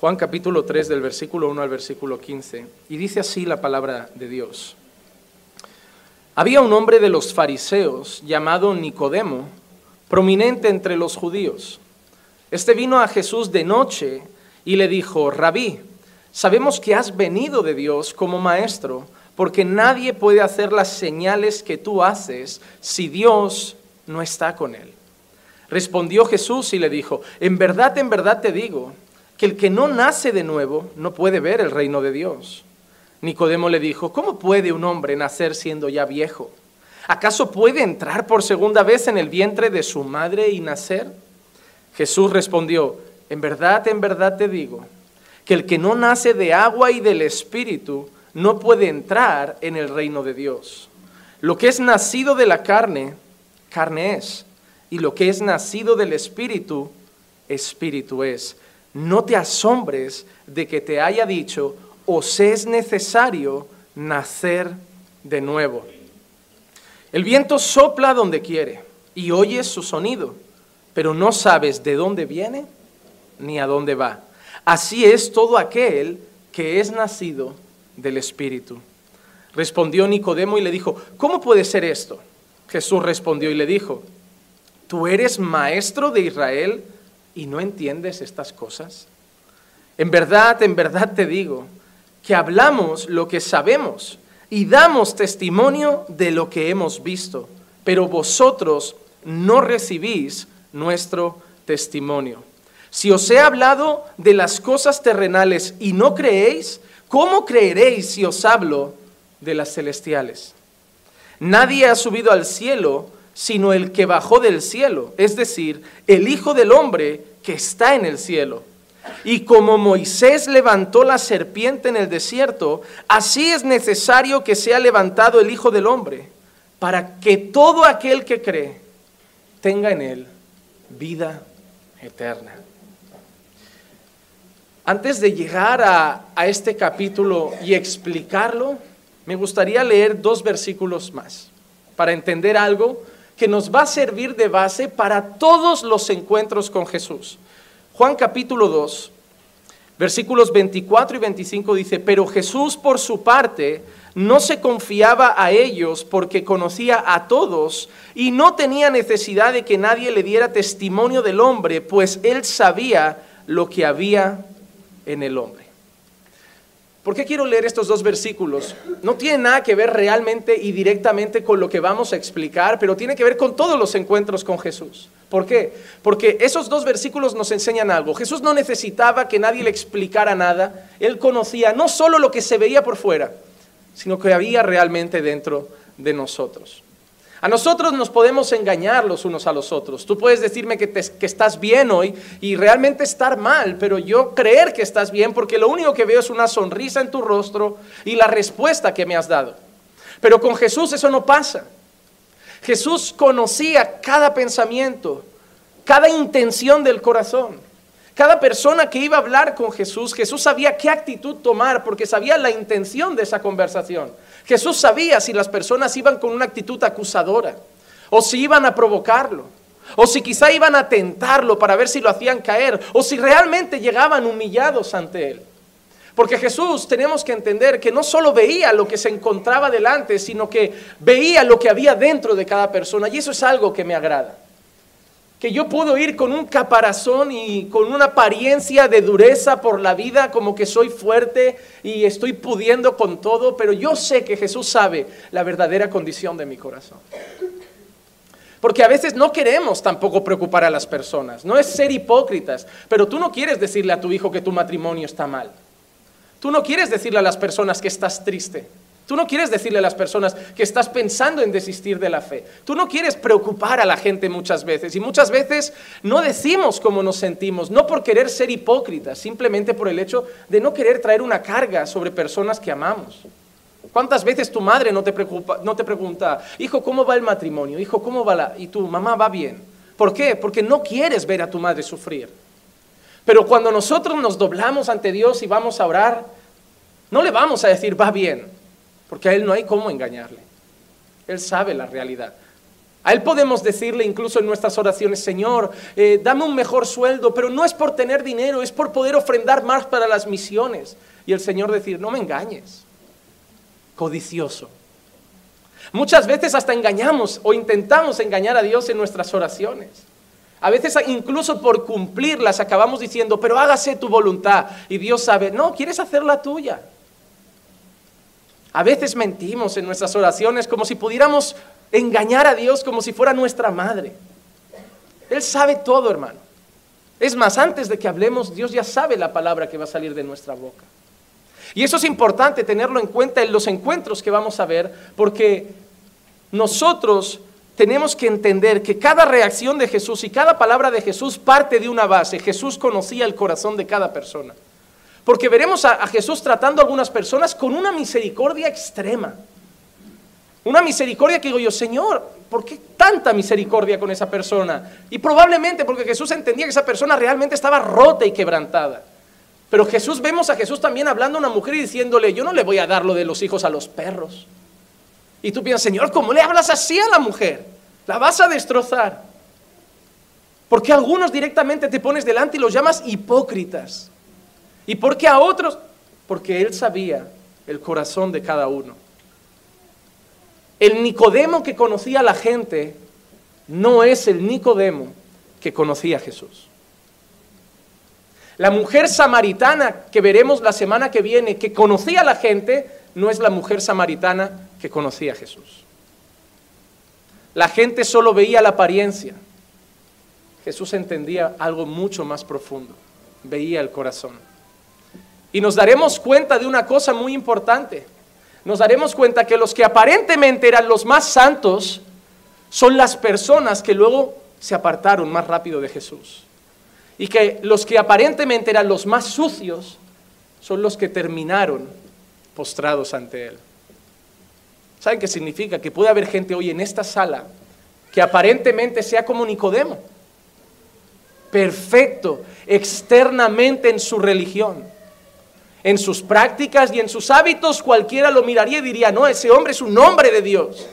Juan capítulo 3 del versículo 1 al versículo 15. Y dice así la palabra de Dios. Había un hombre de los fariseos llamado Nicodemo, prominente entre los judíos. Este vino a Jesús de noche y le dijo, Rabí, sabemos que has venido de Dios como maestro, porque nadie puede hacer las señales que tú haces si Dios no está con él. Respondió Jesús y le dijo, en verdad, en verdad te digo, que el que no nace de nuevo no puede ver el reino de Dios. Nicodemo le dijo, ¿cómo puede un hombre nacer siendo ya viejo? ¿Acaso puede entrar por segunda vez en el vientre de su madre y nacer? Jesús respondió, en verdad, en verdad te digo, que el que no nace de agua y del Espíritu no puede entrar en el reino de Dios. Lo que es nacido de la carne, carne es, y lo que es nacido del Espíritu, Espíritu es. No te asombres de que te haya dicho, os es necesario nacer de nuevo. El viento sopla donde quiere y oyes su sonido, pero no sabes de dónde viene ni a dónde va. Así es todo aquel que es nacido del Espíritu. Respondió Nicodemo y le dijo, ¿cómo puede ser esto? Jesús respondió y le dijo, ¿tú eres maestro de Israel y no entiendes estas cosas? En verdad, en verdad te digo, que hablamos lo que sabemos y damos testimonio de lo que hemos visto, pero vosotros no recibís nuestro testimonio. Si os he hablado de las cosas terrenales y no creéis, ¿cómo creeréis si os hablo de las celestiales? Nadie ha subido al cielo sino el que bajó del cielo, es decir, el Hijo del Hombre que está en el cielo. Y como Moisés levantó la serpiente en el desierto, así es necesario que sea levantado el Hijo del Hombre, para que todo aquel que cree tenga en él vida eterna. Antes de llegar a, este capítulo y explicarlo, me gustaría leer dos versículos más para entender algo que nos va a servir de base para todos los encuentros con Jesús. Juan capítulo 2, versículos 24 y 25 dice, pero Jesús por su parte no se confiaba a ellos porque conocía a todos y no tenía necesidad de que nadie le diera testimonio del hombre, pues él sabía lo que había en el hombre. ¿Por qué quiero leer estos dos versículos? No tiene nada que ver realmente y directamente con lo que vamos a explicar, pero tiene que ver con todos los encuentros con Jesús. ¿Por qué? Porque esos dos versículos nos enseñan algo. Jesús no necesitaba que nadie le explicara nada. Él conocía no solo lo que se veía por fuera, sino que había realmente dentro de nosotros. A nosotros nos podemos engañar los unos a los otros. Tú puedes decirme que, estás bien hoy y realmente estar mal, pero yo creer que estás bien porque lo único que veo es una sonrisa en tu rostro y la respuesta que me has dado. Pero con Jesús eso no pasa. Jesús conocía cada pensamiento, cada intención del corazón. Cada persona que iba a hablar con Jesús, Jesús sabía qué actitud tomar porque sabía la intención de esa conversación. Jesús sabía si las personas iban con una actitud acusadora o si iban a provocarlo o si quizá iban a tentarlo para ver si lo hacían caer o si realmente llegaban humillados ante él. Porque Jesús tenemos que entender que no solo veía lo que se encontraba delante, sino que veía lo que había dentro de cada persona. Y eso es algo que me agrada que yo puedo ir con un caparazón y con una apariencia de dureza por la vida, como que soy fuerte y estoy pudiendo con todo, pero yo sé que Jesús sabe la verdadera condición de mi corazón. Porque a veces no queremos tampoco preocupar a las personas, no es ser hipócritas, pero tú no quieres decirle a tu hijo que tu matrimonio está mal. Tú no quieres decirle a las personas que estás triste. Tú no quieres decirle a las personas que estás pensando en desistir de la fe. Tú no quieres preocupar a la gente muchas veces. Y muchas veces no decimos cómo nos sentimos, no por querer ser hipócritas, simplemente por el hecho de no querer traer una carga sobre personas que amamos. ¿Cuántas veces tu madre no te, preocupa, no te pregunta, hijo, ¿cómo va el matrimonio? Hijo, ¿cómo va la... Y tu mamá va bien. ¿Por qué? Porque no quieres ver a tu madre sufrir. Pero cuando nosotros nos doblamos ante Dios y vamos a orar, no le vamos a decir, va bien porque a Él no hay cómo engañarle. Él sabe la realidad. A Él podemos decirle incluso en nuestras oraciones, Señor, eh, dame un mejor sueldo, pero no es por tener dinero, es por poder ofrendar más para las misiones. Y el Señor decir, no me engañes, codicioso. Muchas veces hasta engañamos o intentamos engañar a Dios en nuestras oraciones. A veces incluso por cumplirlas acabamos diciendo, pero hágase tu voluntad. Y Dios sabe, no, quieres hacer la tuya. A veces mentimos en nuestras oraciones como si pudiéramos engañar a Dios como si fuera nuestra madre. Él sabe todo, hermano. Es más, antes de que hablemos, Dios ya sabe la palabra que va a salir de nuestra boca. Y eso es importante tenerlo en cuenta en los encuentros que vamos a ver, porque nosotros tenemos que entender que cada reacción de Jesús y cada palabra de Jesús parte de una base. Jesús conocía el corazón de cada persona. Porque veremos a, Jesús tratando a algunas personas con una misericordia extrema. Una misericordia que digo yo, Señor, ¿por qué tanta misericordia con esa persona? Y probablemente porque Jesús entendía que esa persona realmente estaba rota y quebrantada. Pero Jesús, vemos a Jesús también hablando a una mujer y diciéndole, yo no le voy a dar lo de los hijos a los perros. Y tú piensas, Señor, ¿cómo le hablas así a la mujer? La vas a destrozar. Porque algunos directamente te pones delante y los llamas hipócritas. ¿Y por qué a otros? Porque él sabía el corazón de cada uno. El Nicodemo que conocía a la gente no es el Nicodemo que conocía a Jesús. La mujer samaritana que veremos la semana que viene, que conocía a la gente, no es la mujer samaritana que conocía a Jesús. La gente solo veía la apariencia. Jesús entendía algo mucho más profundo, veía el corazón. Y nos daremos cuenta de una cosa muy importante. Nos daremos cuenta que los que aparentemente eran los más santos son las personas que luego se apartaron más rápido de Jesús. Y que los que aparentemente eran los más sucios son los que terminaron postrados ante Él. ¿Saben qué significa? Que puede haber gente hoy en esta sala que aparentemente sea como Nicodemo, perfecto externamente en su religión en sus prácticas y en sus hábitos, cualquiera lo miraría y diría, no, ese hombre es un hombre de Dios.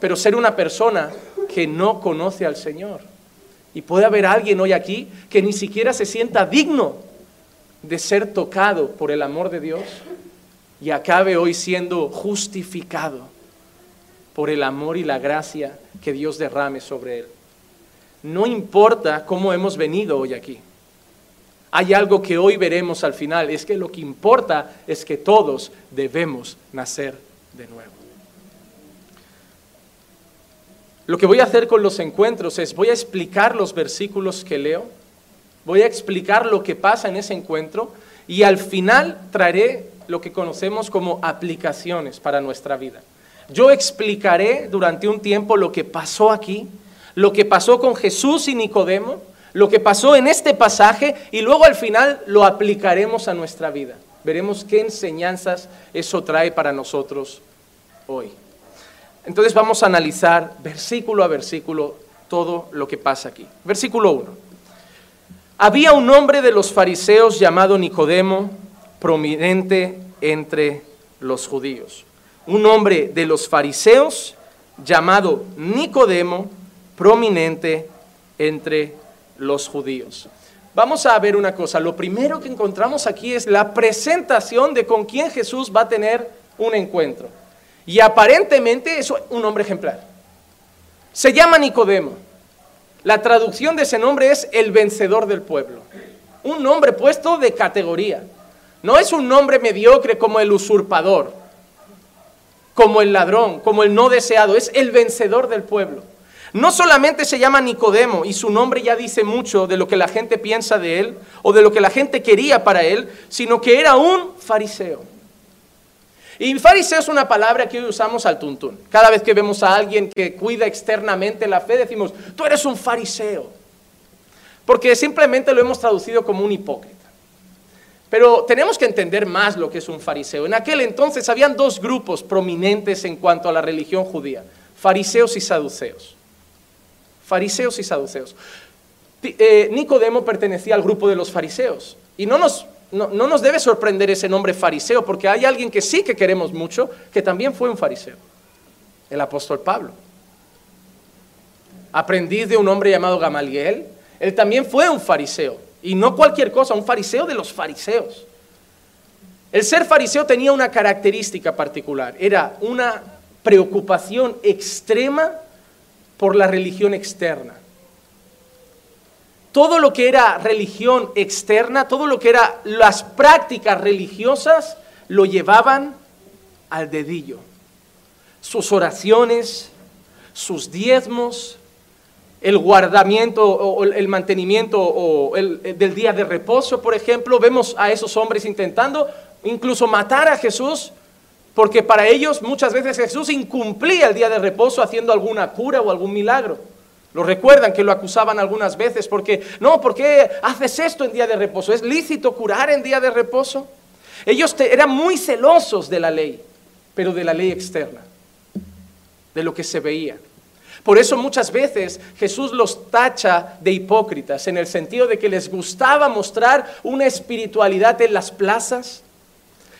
Pero ser una persona que no conoce al Señor. Y puede haber alguien hoy aquí que ni siquiera se sienta digno de ser tocado por el amor de Dios y acabe hoy siendo justificado por el amor y la gracia que Dios derrame sobre él. No importa cómo hemos venido hoy aquí. Hay algo que hoy veremos al final, es que lo que importa es que todos debemos nacer de nuevo. Lo que voy a hacer con los encuentros es, voy a explicar los versículos que leo, voy a explicar lo que pasa en ese encuentro y al final traeré lo que conocemos como aplicaciones para nuestra vida. Yo explicaré durante un tiempo lo que pasó aquí, lo que pasó con Jesús y Nicodemo, lo que pasó en este pasaje y luego al final lo aplicaremos a nuestra vida. Veremos qué enseñanzas eso trae para nosotros hoy. Entonces vamos a analizar versículo a versículo todo lo que pasa aquí. Versículo 1. Había un hombre de los fariseos llamado Nicodemo, prominente entre los judíos. Un hombre de los fariseos llamado Nicodemo, prominente entre los judíos. Vamos a ver una cosa. Lo primero que encontramos aquí es la presentación de con quién Jesús va a tener un encuentro. Y aparentemente es un hombre ejemplar. Se llama Nicodemo. La traducción de ese nombre es el vencedor del pueblo. Un nombre puesto de categoría. No es un nombre mediocre como el usurpador, como el ladrón, como el no deseado. Es el vencedor del pueblo. No solamente se llama Nicodemo y su nombre ya dice mucho de lo que la gente piensa de él o de lo que la gente quería para él, sino que era un fariseo. Y fariseo es una palabra que hoy usamos al tuntún. Cada vez que vemos a alguien que cuida externamente la fe, decimos, tú eres un fariseo. Porque simplemente lo hemos traducido como un hipócrita. Pero tenemos que entender más lo que es un fariseo. En aquel entonces habían dos grupos prominentes en cuanto a la religión judía, fariseos y saduceos fariseos y saduceos. Eh, Nicodemo pertenecía al grupo de los fariseos. Y no nos, no, nos debe sorprender ese nombre fariseo, porque hay alguien que sí que queremos mucho, que también fue un fariseo, el apóstol Pablo. aprendiz de un hombre llamado Gamaliel. Él también fue un fariseo, y no cualquier cosa, un fariseo de los fariseos. El ser fariseo tenía una característica particular, era una preocupación extrema por la religión externa. Todo lo que era religión externa, todo lo que eran las prácticas religiosas, lo llevaban al dedillo. Sus oraciones, sus diezmos, el guardamiento o el mantenimiento o del día de reposo, por ejemplo, vemos a esos hombres intentando incluso matar a Jesús, porque para ellos muchas veces Jesús incumplía el día de reposo haciendo alguna cura o algún milagro. Lo recuerdan que lo acusaban algunas veces porque, no, ¿por qué haces esto en día de reposo? ¿Es lícito curar en día de reposo? Ellos eran muy celosos de la ley, pero de la ley externa, de lo que se veía. Por eso muchas veces Jesús los tacha de hipócritas, en el sentido de que les gustaba mostrar una espiritualidad en las plazas,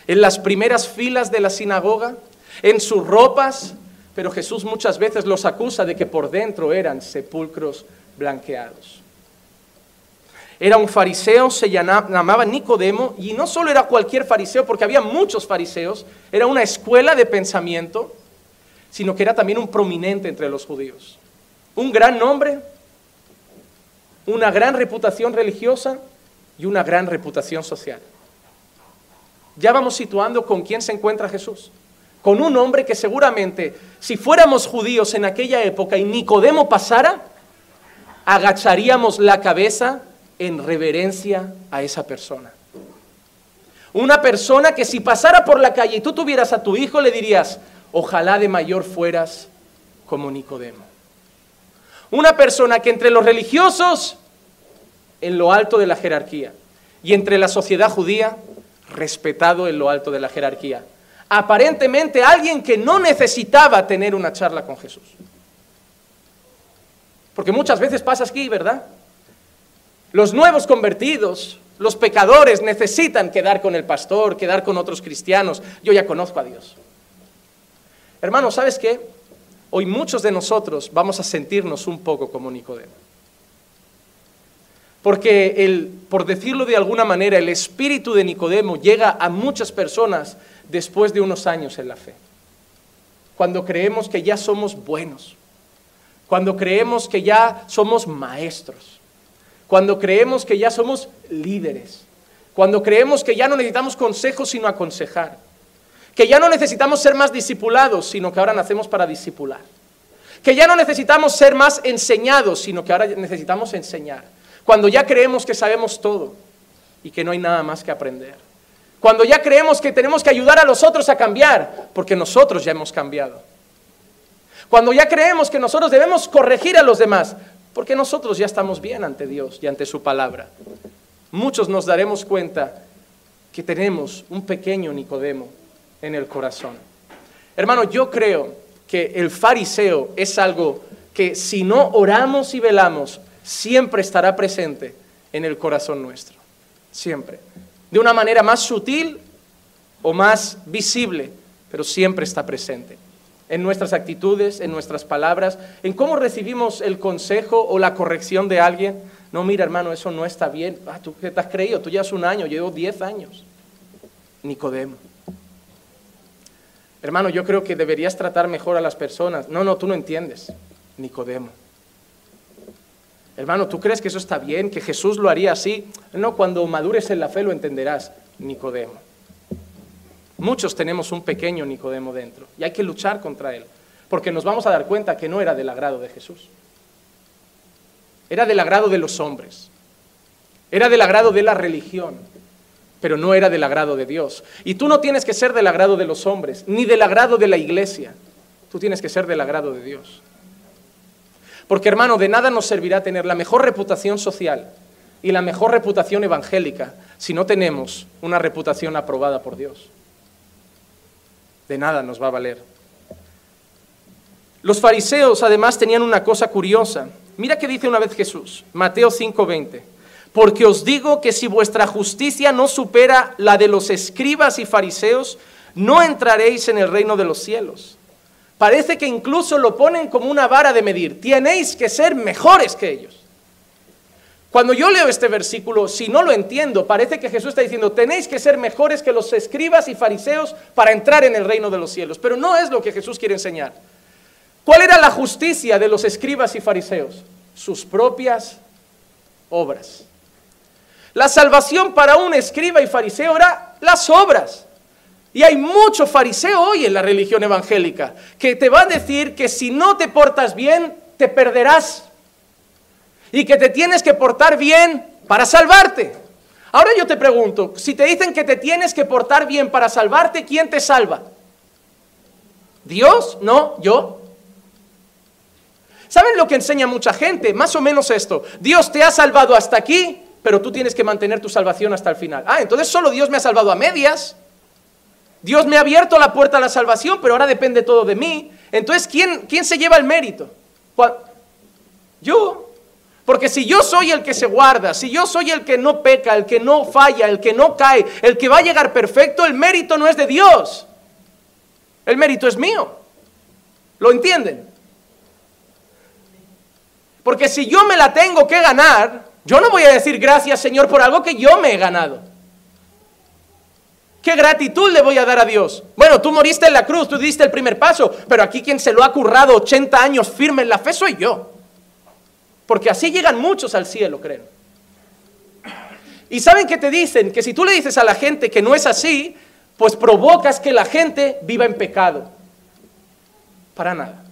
en las primeras filas de la sinagoga, en sus ropas, pero Jesús muchas veces los acusa de que por dentro eran sepulcros blanqueados. Era un fariseo, se llamaba Nicodemo, y no solo era cualquier fariseo, porque había muchos fariseos, era una escuela de pensamiento, sino que era también un prominente entre los judíos. Un gran nombre, una gran reputación religiosa y una gran reputación social. Ya vamos situando con quién se encuentra Jesús. Con un hombre que seguramente, si fuéramos judíos en aquella época y Nicodemo pasara, agacharíamos la cabeza en reverencia a esa persona. Una persona que si pasara por la calle y tú tuvieras a tu hijo, le dirías, ojalá de mayor fueras como Nicodemo. Una persona que entre los religiosos, en lo alto de la jerarquía, y entre la sociedad judía, respetado en lo alto de la jerarquía. Aparentemente alguien que no necesitaba tener una charla con Jesús. Porque muchas veces pasa aquí, ¿verdad? Los nuevos convertidos, los pecadores necesitan quedar con el pastor, quedar con otros cristianos. Yo ya conozco a Dios. Hermano, ¿sabes qué? Hoy muchos de nosotros vamos a sentirnos un poco como Nicodemo. Porque el, por decirlo de alguna manera, el espíritu de Nicodemo llega a muchas personas después de unos años en la fe. Cuando creemos que ya somos buenos, cuando creemos que ya somos maestros, cuando creemos que ya somos líderes, cuando creemos que ya no necesitamos consejos sino aconsejar, que ya no necesitamos ser más discipulados, sino que ahora nacemos para discipular, que ya no necesitamos ser más enseñados, sino que ahora necesitamos enseñar cuando ya creemos que sabemos todo y que no hay nada más que aprender. Cuando ya creemos que tenemos que ayudar a los otros a cambiar, porque nosotros ya hemos cambiado. Cuando ya creemos que nosotros debemos corregir a los demás, porque nosotros ya estamos bien ante Dios y ante su palabra. Muchos nos daremos cuenta que tenemos un pequeño Nicodemo en el corazón. Hermano, yo creo que el fariseo es algo que si no oramos y velamos, siempre estará presente en el corazón nuestro. Siempre. De una manera más sutil o más visible, pero siempre está presente. En nuestras actitudes, en nuestras palabras, en cómo recibimos el consejo o la corrección de alguien. No, mira hermano, eso no está bien. Ah, ¿Tú qué te has creído? Tú has un año, llevo diez años. Nicodemo. Hermano, yo creo que deberías tratar mejor a las personas. No, no, tú no entiendes. Nicodemo. Hermano, ¿tú crees que eso está bien? ¿Que Jesús lo haría así? No, cuando madures en la fe lo entenderás, Nicodemo. Muchos tenemos un pequeño Nicodemo dentro y hay que luchar contra él, porque nos vamos a dar cuenta que no era del agrado de Jesús. Era del agrado de los hombres, era del agrado de la religión, pero no era del agrado de Dios. Y tú no tienes que ser del agrado de los hombres, ni del agrado de la iglesia, tú tienes que ser del agrado de Dios. Porque hermano, de nada nos servirá tener la mejor reputación social y la mejor reputación evangélica si no tenemos una reputación aprobada por Dios. De nada nos va a valer. Los fariseos además tenían una cosa curiosa. Mira qué dice una vez Jesús, Mateo 5:20. Porque os digo que si vuestra justicia no supera la de los escribas y fariseos, no entraréis en el reino de los cielos. Parece que incluso lo ponen como una vara de medir. Tenéis que ser mejores que ellos. Cuando yo leo este versículo, si no lo entiendo, parece que Jesús está diciendo, tenéis que ser mejores que los escribas y fariseos para entrar en el reino de los cielos. Pero no es lo que Jesús quiere enseñar. ¿Cuál era la justicia de los escribas y fariseos? Sus propias obras. La salvación para un escriba y fariseo era las obras. Y hay mucho fariseo hoy en la religión evangélica que te va a decir que si no te portas bien, te perderás y que te tienes que portar bien para salvarte. Ahora yo te pregunto, si te dicen que te tienes que portar bien para salvarte, ¿quién te salva? ¿Dios? No, yo. ¿Saben lo que enseña mucha gente? Más o menos esto. Dios te ha salvado hasta aquí, pero tú tienes que mantener tu salvación hasta el final. Ah, entonces solo Dios me ha salvado a medias. Dios me ha abierto la puerta a la salvación, pero ahora depende todo de mí. Entonces, ¿quién, quién se lleva el mérito? Yo. Porque si yo soy el que se guarda, si yo soy el que no peca, el que no falla, el que no cae, el que va a llegar perfecto, el mérito no es de Dios. El mérito es mío. ¿Lo entienden? Porque si yo me la tengo que ganar, yo no voy a decir gracias Señor por algo que yo me he ganado. ¿Qué gratitud le voy a dar a Dios? Bueno, tú moriste en la cruz, tú diste el primer paso, pero aquí quien se lo ha currado 80 años firme en la fe soy yo. Porque así llegan muchos al cielo, creo. Y saben que te dicen que si tú le dices a la gente que no es así, pues provocas que la gente viva en pecado. Para nada.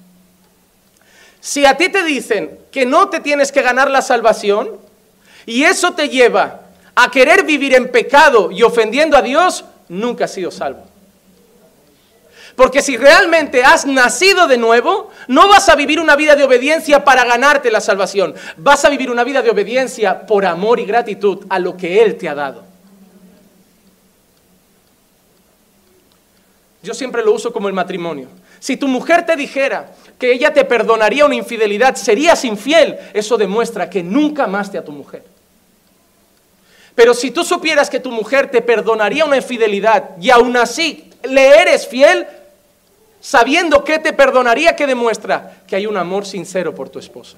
Si a ti te dicen que no te tienes que ganar la salvación y eso te lleva a querer vivir en pecado y ofendiendo a Dios, nunca has sido salvo. Porque si realmente has nacido de nuevo, no vas a vivir una vida de obediencia para ganarte la salvación. Vas a vivir una vida de obediencia por amor y gratitud a lo que Él te ha dado. Yo siempre lo uso como el matrimonio. Si tu mujer te dijera que ella te perdonaría una infidelidad, serías infiel, eso demuestra que nunca amaste a tu mujer. Pero si tú supieras que tu mujer te perdonaría una infidelidad y aún así le eres fiel, sabiendo que te perdonaría, que demuestra que hay un amor sincero por tu esposa.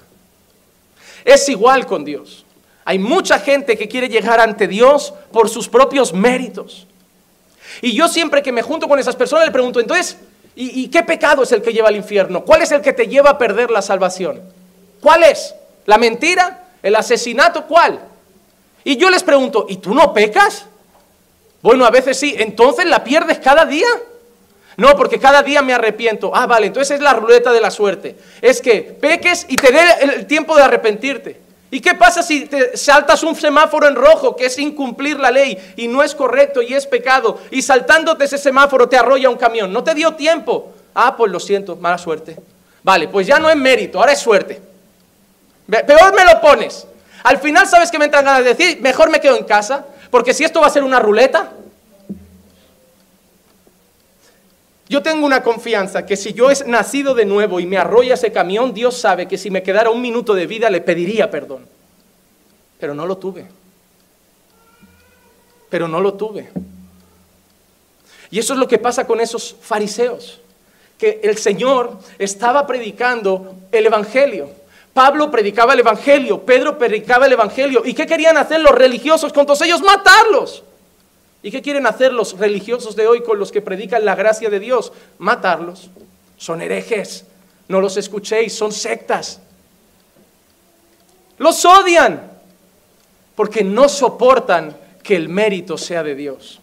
Es igual con Dios. Hay mucha gente que quiere llegar ante Dios por sus propios méritos. Y yo siempre que me junto con esas personas le pregunto, entonces, ¿y, qué pecado es el que lleva al infierno? ¿Cuál es el que te lleva a perder la salvación? ¿Cuál es? ¿La mentira? ¿El asesinato? ¿Cuál? Y yo les pregunto, ¿y tú no pecas? Bueno, a veces sí, entonces la pierdes cada día. No, porque cada día me arrepiento. Ah, vale, entonces es la ruleta de la suerte. Es que peques y te dé el tiempo de arrepentirte. ¿Y qué pasa si te saltas un semáforo en rojo, que es incumplir la ley y no es correcto y es pecado, y saltándote ese semáforo te arrolla un camión? No te dio tiempo. Ah, pues lo siento, mala suerte. Vale, pues ya no es mérito, ahora es suerte. Peor me lo pones. Al final, ¿sabes qué me entran ganas de decir? Mejor me quedo en casa, porque si esto va a ser una ruleta, Yo tengo una confianza que si yo he nacido de nuevo y me arrolla ese camión, Dios sabe que si me quedara un minuto de vida le pediría perdón. Pero no lo tuve. Pero no lo tuve. Y eso es lo que pasa con esos fariseos, que el Señor estaba predicando el Evangelio. Pablo predicaba el Evangelio, Pedro predicaba el Evangelio. ¿Y qué querían hacer los religiosos con todos ellos? Matarlos. ¿Y qué quieren hacer los religiosos de hoy con los que predican la gracia de Dios? Matarlos. Son herejes. No los escuchéis, son sectas. Los odian porque no soportan que el mérito sea de Dios.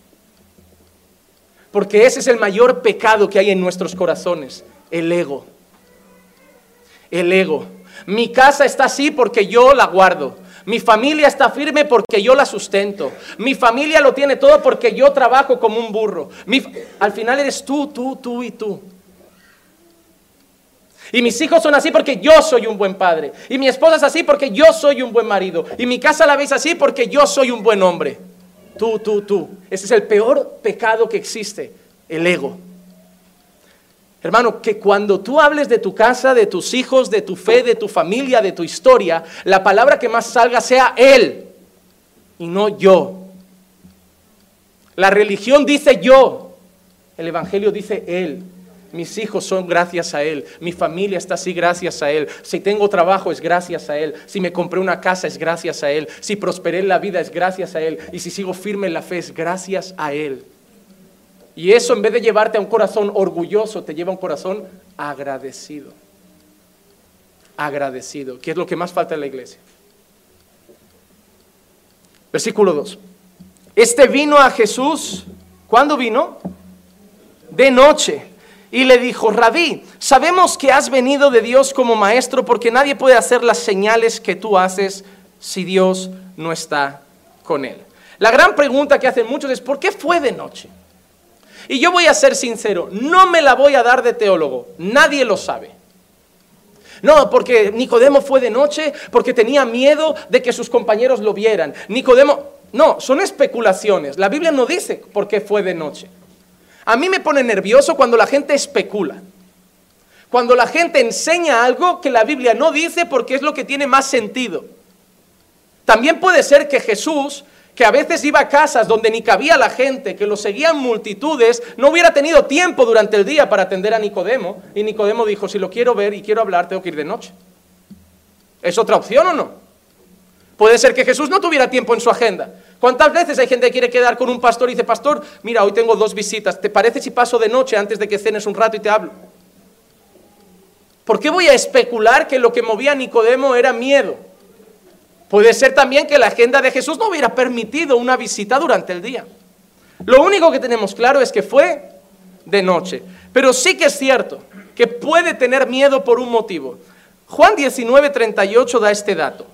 Porque ese es el mayor pecado que hay en nuestros corazones, el ego. El ego. Mi casa está así porque yo la guardo. Mi familia está firme porque yo la sustento. Mi familia lo tiene todo porque yo trabajo como un burro. al final eres tú, tú, tú y tú. Y mis hijos son así porque yo soy un buen padre. Y mi esposa es así porque yo soy un buen marido. Y mi casa la veis así porque yo soy un buen hombre. Tú, tú, tú. Ese es el peor pecado que existe, el ego. Hermano, que cuando tú hables de tu casa, de tus hijos, de tu fe, de tu familia, de tu historia, la palabra que más salga sea Él y no yo. La religión dice yo, el Evangelio dice Él. Mis hijos son gracias a Él. Mi familia está así gracias a Él. Si tengo trabajo es gracias a Él. Si me compré una casa es gracias a Él. Si prosperé en la vida es gracias a Él. Y si sigo firme en la fe es gracias a Él. Y eso en vez de llevarte a un corazón orgulloso, te lleva a un corazón agradecido. Agradecido, que es lo que más falta en la iglesia. Versículo 2. Este vino a Jesús, ¿cuándo vino? De noche y le dijo, rabí, sabemos que has venido de Dios como maestro porque nadie puede hacer las señales que tú haces si Dios no está con él. La gran pregunta que hacen muchos es, ¿por qué fue de noche? Y yo voy a ser sincero, no me la voy a dar de teólogo, nadie lo sabe. No, porque Nicodemo fue de noche porque tenía miedo de que sus compañeros lo vieran. Nicodemo, no, son especulaciones. La Biblia no dice por qué fue de noche. A mí me pone nervioso cuando la gente especula. Cuando la gente enseña algo que la Biblia no dice porque es lo que tiene más sentido. También puede ser que Jesús, que a veces iba a casas donde ni cabía la gente, que lo seguían multitudes, no hubiera tenido tiempo durante el día para atender a Nicodemo. Y Nicodemo dijo, si lo quiero ver y quiero hablar, tengo que ir de noche. ¿Es otra opción o no? Puede ser que Jesús no tuviera tiempo en su agenda. ¿Cuántas veces hay gente que quiere quedar con un pastor y dice, pastor, mira, hoy tengo dos visitas, ¿te parece si paso de noche antes de que cenes un rato y te hablo? ¿Por qué voy a especular que lo que movía a Nicodemo era miedo? Puede ser también que la agenda de Jesús no hubiera permitido una visita durante el día. Lo único que tenemos claro es que fue de noche. Pero sí que es cierto que puede tener miedo por un motivo. Juan 19:38 da este dato.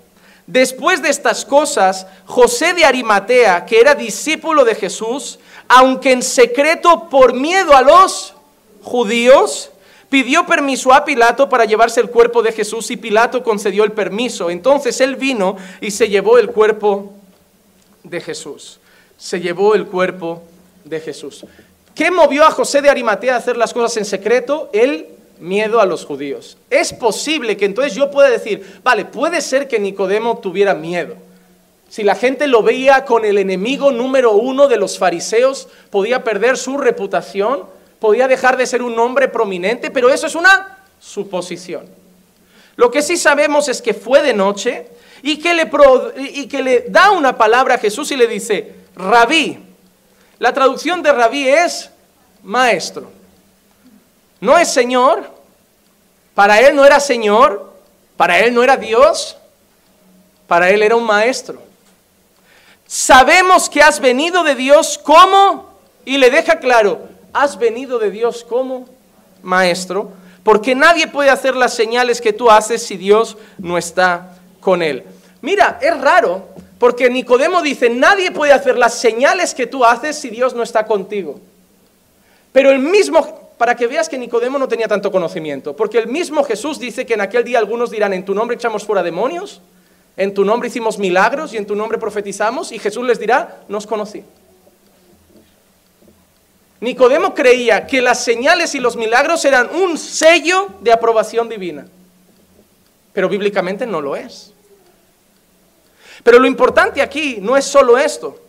Después de estas cosas, José de Arimatea, que era discípulo de Jesús, aunque en secreto por miedo a los judíos, pidió permiso a Pilato para llevarse el cuerpo de Jesús y Pilato concedió el permiso. Entonces él vino y se llevó el cuerpo de Jesús. Se llevó el cuerpo de Jesús. ¿Qué movió a José de Arimatea a hacer las cosas en secreto? Él miedo a los judíos. Es posible que entonces yo pueda decir, vale, puede ser que Nicodemo tuviera miedo. Si la gente lo veía con el enemigo número uno de los fariseos, podía perder su reputación, podía dejar de ser un hombre prominente, pero eso es una suposición. Lo que sí sabemos es que fue de noche y que le, da una palabra a Jesús y le dice, rabí. La traducción de rabí es maestro. No es Señor, para Él no era Señor, para Él no era Dios, para Él era un maestro. Sabemos que has venido de Dios como, y le deja claro, has venido de Dios como maestro, porque nadie puede hacer las señales que tú haces si Dios no está con Él. Mira, es raro, porque Nicodemo dice, nadie puede hacer las señales que tú haces si Dios no está contigo. Pero el mismo para que veas que Nicodemo no tenía tanto conocimiento, porque el mismo Jesús dice que en aquel día algunos dirán, en tu nombre echamos fuera demonios, en tu nombre hicimos milagros y en tu nombre profetizamos, y Jesús les dirá, nos conocí. Nicodemo creía que las señales y los milagros eran un sello de aprobación divina, pero bíblicamente no lo es. Pero lo importante aquí no es solo esto,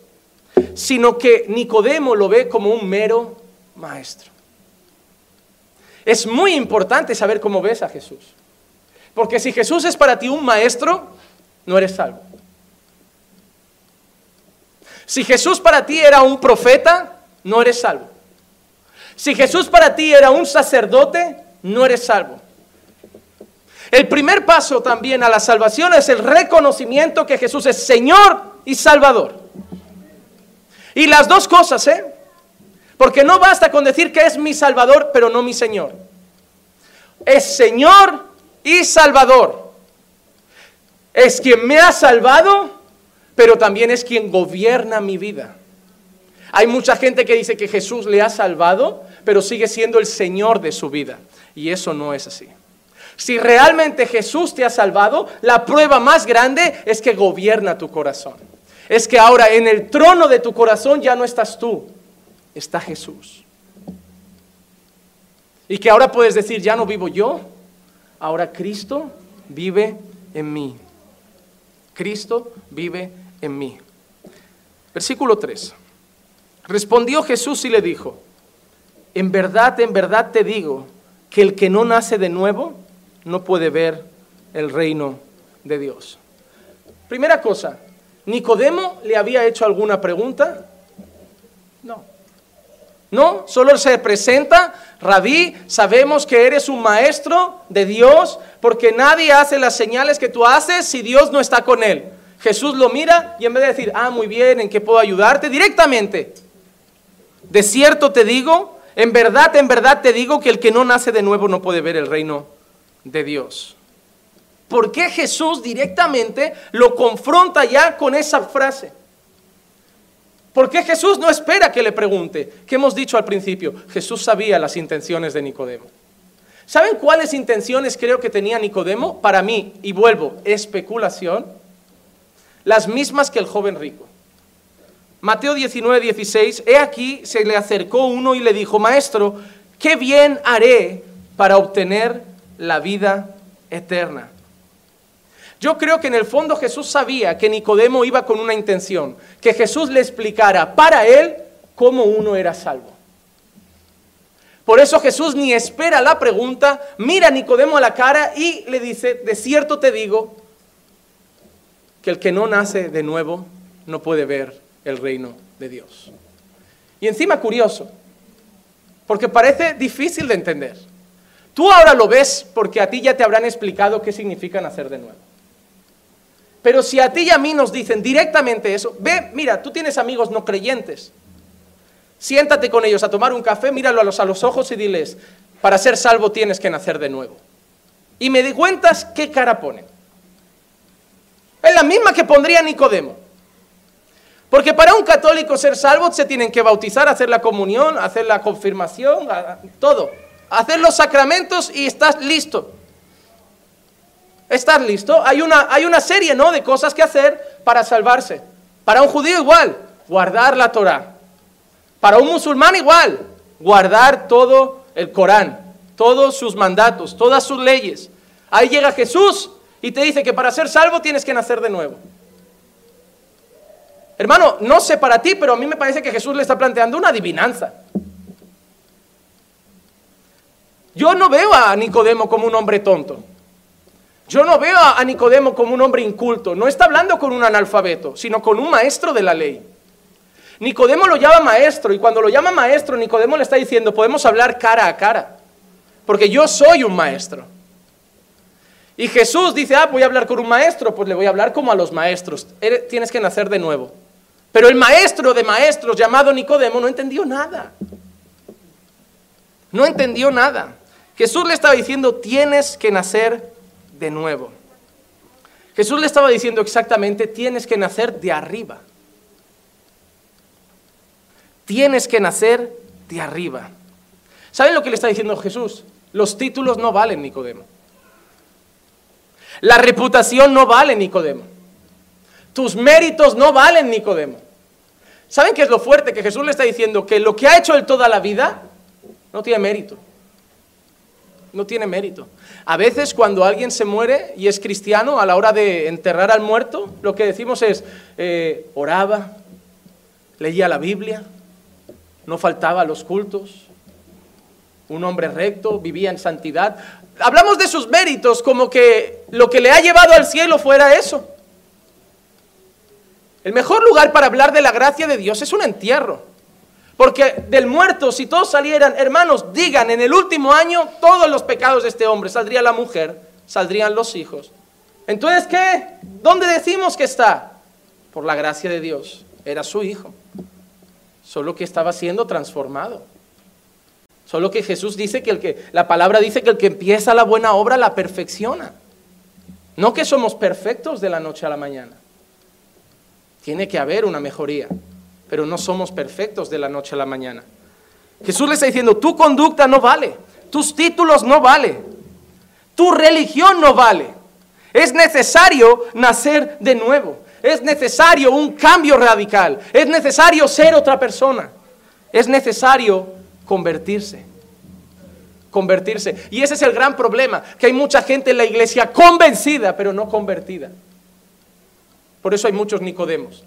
sino que Nicodemo lo ve como un mero maestro. Es muy importante saber cómo ves a Jesús. Porque si Jesús es para ti un maestro, no eres salvo. Si Jesús para ti era un profeta, no eres salvo. Si Jesús para ti era un sacerdote, no eres salvo. El primer paso también a la salvación es el reconocimiento que Jesús es Señor y Salvador. Y las dos cosas, ¿eh? Porque no basta con decir que es mi Salvador, pero no mi Señor. Es Señor y Salvador. Es quien me ha salvado, pero también es quien gobierna mi vida. Hay mucha gente que dice que Jesús le ha salvado, pero sigue siendo el Señor de su vida. Y eso no es así. Si realmente Jesús te ha salvado, la prueba más grande es que gobierna tu corazón. Es que ahora en el trono de tu corazón ya no estás tú, está Jesús. Y que ahora puedes decir, ya no vivo yo, ahora Cristo vive en mí. Cristo vive en mí. Versículo 3. Respondió Jesús y le dijo, en verdad, en verdad te digo que el que no nace de nuevo no puede ver el reino de Dios. Primera cosa, ¿Nicodemo le había hecho alguna pregunta? No. No, solo se presenta, Rabí, sabemos que eres un maestro de Dios, porque nadie hace las señales que tú haces si Dios no está con él. Jesús lo mira y en vez de decir, ah, muy bien, ¿en qué puedo ayudarte? Directamente, de cierto te digo, en verdad, en verdad te digo que el que no nace de nuevo no puede ver el reino de Dios. ¿Por qué Jesús directamente lo confronta ya con esa frase? ¿Por qué Jesús no espera que le pregunte? ¿Qué hemos dicho al principio? Jesús sabía las intenciones de Nicodemo. ¿Saben cuáles intenciones creo que tenía Nicodemo? Para mí, y vuelvo, especulación, las mismas que el joven rico. Mateo 19, 16, he aquí se le acercó uno y le dijo, maestro, ¿qué bien haré para obtener la vida eterna? Yo creo que en el fondo Jesús sabía que Nicodemo iba con una intención, que Jesús le explicara para él cómo uno era salvo. Por eso Jesús ni espera la pregunta, mira a Nicodemo a la cara y le dice, de cierto te digo, que el que no nace de nuevo no puede ver el reino de Dios. Y encima curioso, porque parece difícil de entender. Tú ahora lo ves porque a ti ya te habrán explicado qué significa nacer de nuevo. Pero si a ti y a mí nos dicen directamente eso, ve, mira, tú tienes amigos no creyentes. Siéntate con ellos a tomar un café, míralo a los, a los ojos y diles, para ser salvo tienes que nacer de nuevo. Y me di cuentas qué cara ponen. Es la misma que pondría Nicodemo. Porque para un católico ser salvo se tienen que bautizar, hacer la comunión, hacer la confirmación, todo. Hacer los sacramentos y estás listo. ¿Estás listo? Hay una, hay una serie ¿no? de cosas que hacer para salvarse. Para un judío igual, guardar la Torah. Para un musulmán igual, guardar todo el Corán, todos sus mandatos, todas sus leyes. Ahí llega Jesús y te dice que para ser salvo tienes que nacer de nuevo. Hermano, no sé para ti, pero a mí me parece que Jesús le está planteando una adivinanza. Yo no veo a Nicodemo como un hombre tonto. Yo no veo a Nicodemo como un hombre inculto, no está hablando con un analfabeto, sino con un maestro de la ley. Nicodemo lo llama maestro y cuando lo llama maestro, Nicodemo le está diciendo, podemos hablar cara a cara, porque yo soy un maestro. Y Jesús dice, ah, voy a hablar con un maestro, pues le voy a hablar como a los maestros, tienes que nacer de nuevo. Pero el maestro de maestros llamado Nicodemo no entendió nada. No entendió nada. Jesús le estaba diciendo, tienes que nacer de nuevo. Jesús le estaba diciendo exactamente, tienes que nacer de arriba. Tienes que nacer de arriba. ¿Saben lo que le está diciendo Jesús? Los títulos no valen, Nicodemo. La reputación no vale, Nicodemo. Tus méritos no valen, Nicodemo. ¿Saben qué es lo fuerte? Que Jesús le está diciendo que lo que ha hecho él toda la vida no tiene mérito. No tiene mérito. A veces cuando alguien se muere y es cristiano, a la hora de enterrar al muerto, lo que decimos es, eh, oraba, leía la Biblia, no faltaba a los cultos, un hombre recto, vivía en santidad. Hablamos de sus méritos como que lo que le ha llevado al cielo fuera eso. El mejor lugar para hablar de la gracia de Dios es un entierro. Porque del muerto, si todos salieran, hermanos, digan, en el último año todos los pecados de este hombre, saldría la mujer, saldrían los hijos. Entonces, ¿qué? ¿Dónde decimos que está? Por la gracia de Dios, era su hijo. Solo que estaba siendo transformado. Solo que Jesús dice que el que, la palabra dice que el que empieza la buena obra la perfecciona. No que somos perfectos de la noche a la mañana. Tiene que haber una mejoría pero no somos perfectos de la noche a la mañana. Jesús le está diciendo, tu conducta no vale, tus títulos no vale, tu religión no vale. Es necesario nacer de nuevo, es necesario un cambio radical, es necesario ser otra persona, es necesario convertirse. Convertirse. Y ese es el gran problema, que hay mucha gente en la iglesia convencida, pero no convertida. Por eso hay muchos Nicodemos.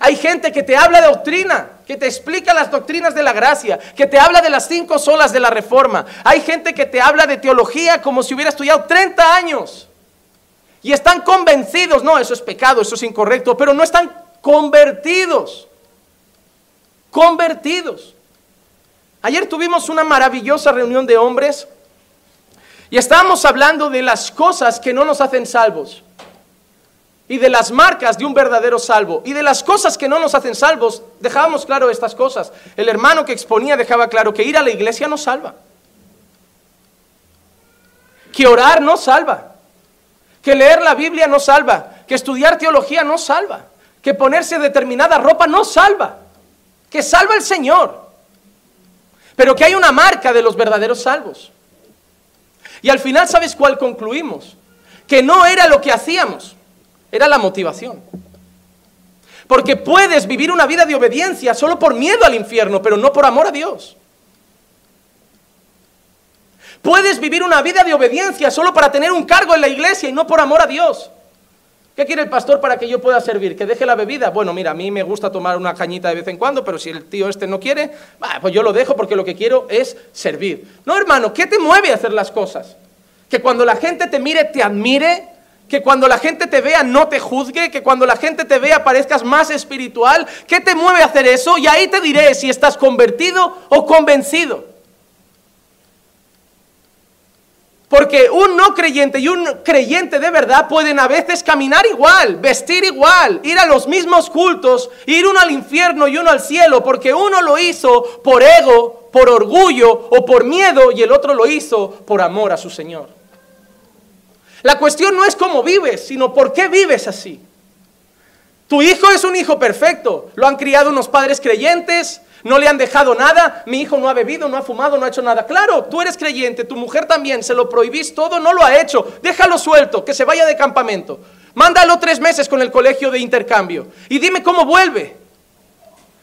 Hay gente que te habla de doctrina, que te explica las doctrinas de la gracia, que te habla de las cinco solas de la reforma. Hay gente que te habla de teología como si hubiera estudiado 30 años. Y están convencidos, no, eso es pecado, eso es incorrecto, pero no están convertidos. Convertidos. Ayer tuvimos una maravillosa reunión de hombres y estábamos hablando de las cosas que no nos hacen salvos y de las marcas de un verdadero salvo y de las cosas que no nos hacen salvos. Dejábamos claro estas cosas. El hermano que exponía dejaba claro que ir a la iglesia no salva, que orar no salva, que leer la Biblia no salva, que estudiar teología no salva, que ponerse determinada ropa no salva, que salva el Señor, pero que hay una marca de los verdaderos salvos. Y al final, ¿sabes cuál concluimos? Que no era lo que hacíamos, era la motivación. Porque puedes vivir una vida de obediencia solo por miedo al infierno, pero no por amor a Dios. Puedes vivir una vida de obediencia solo para tener un cargo en la iglesia y no por amor a Dios. ¿Qué quiere el pastor para que yo pueda servir? ¿Que deje la bebida? Bueno, mira, a mí me gusta tomar una cañita de vez en cuando, pero si el tío este no quiere, pues yo lo dejo porque lo que quiero es servir. No, hermano, ¿qué te mueve a hacer las cosas? Que cuando la gente te mire, te admire, que cuando la gente te vea no te juzgue, que cuando la gente te vea parezcas más espiritual. ¿Qué te mueve a hacer eso? Y ahí te diré si estás convertido o convencido. Porque un no creyente y un creyente de verdad pueden a veces caminar igual, vestir igual, ir a los mismos cultos, ir uno al infierno y uno al cielo, porque uno lo hizo por ego, por orgullo o por miedo y el otro lo hizo por amor a su Señor. La cuestión no es cómo vives, sino por qué vives así. Tu hijo es un hijo perfecto, lo han criado unos padres creyentes, no le han dejado nada, mi hijo no ha bebido, no ha fumado, no ha hecho nada. Claro, tú eres creyente, tu mujer también, se lo prohibís todo, no lo ha hecho. Déjalo suelto, que se vaya de campamento. Mándalo tres meses con el colegio de intercambio y dime cómo vuelve.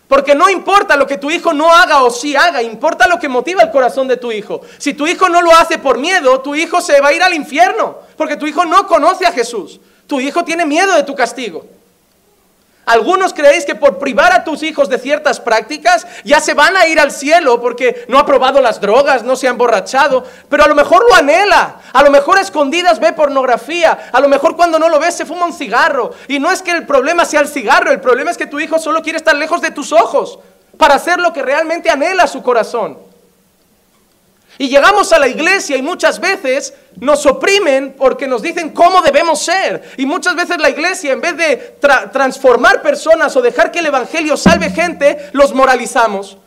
Porque no importa lo que tu hijo no haga o sí haga, importa lo que motiva el corazón de tu hijo. Si tu hijo no lo hace por miedo, tu hijo se va a ir al infierno, porque tu hijo no conoce a Jesús. Tu hijo tiene miedo de tu castigo. Algunos creéis que por privar a tus hijos de ciertas prácticas ya se van a ir al cielo porque no ha probado las drogas, no se ha emborrachado, pero a lo mejor lo anhela, a lo mejor a escondidas ve pornografía, a lo mejor cuando no lo ves se fuma un cigarro. Y no es que el problema sea el cigarro, el problema es que tu hijo solo quiere estar lejos de tus ojos para hacer lo que realmente anhela su corazón. Y llegamos a la iglesia y muchas veces nos oprimen porque nos dicen cómo debemos ser. Y muchas veces la iglesia, en vez de transformar personas o dejar que el Evangelio salve gente, los moralizamos.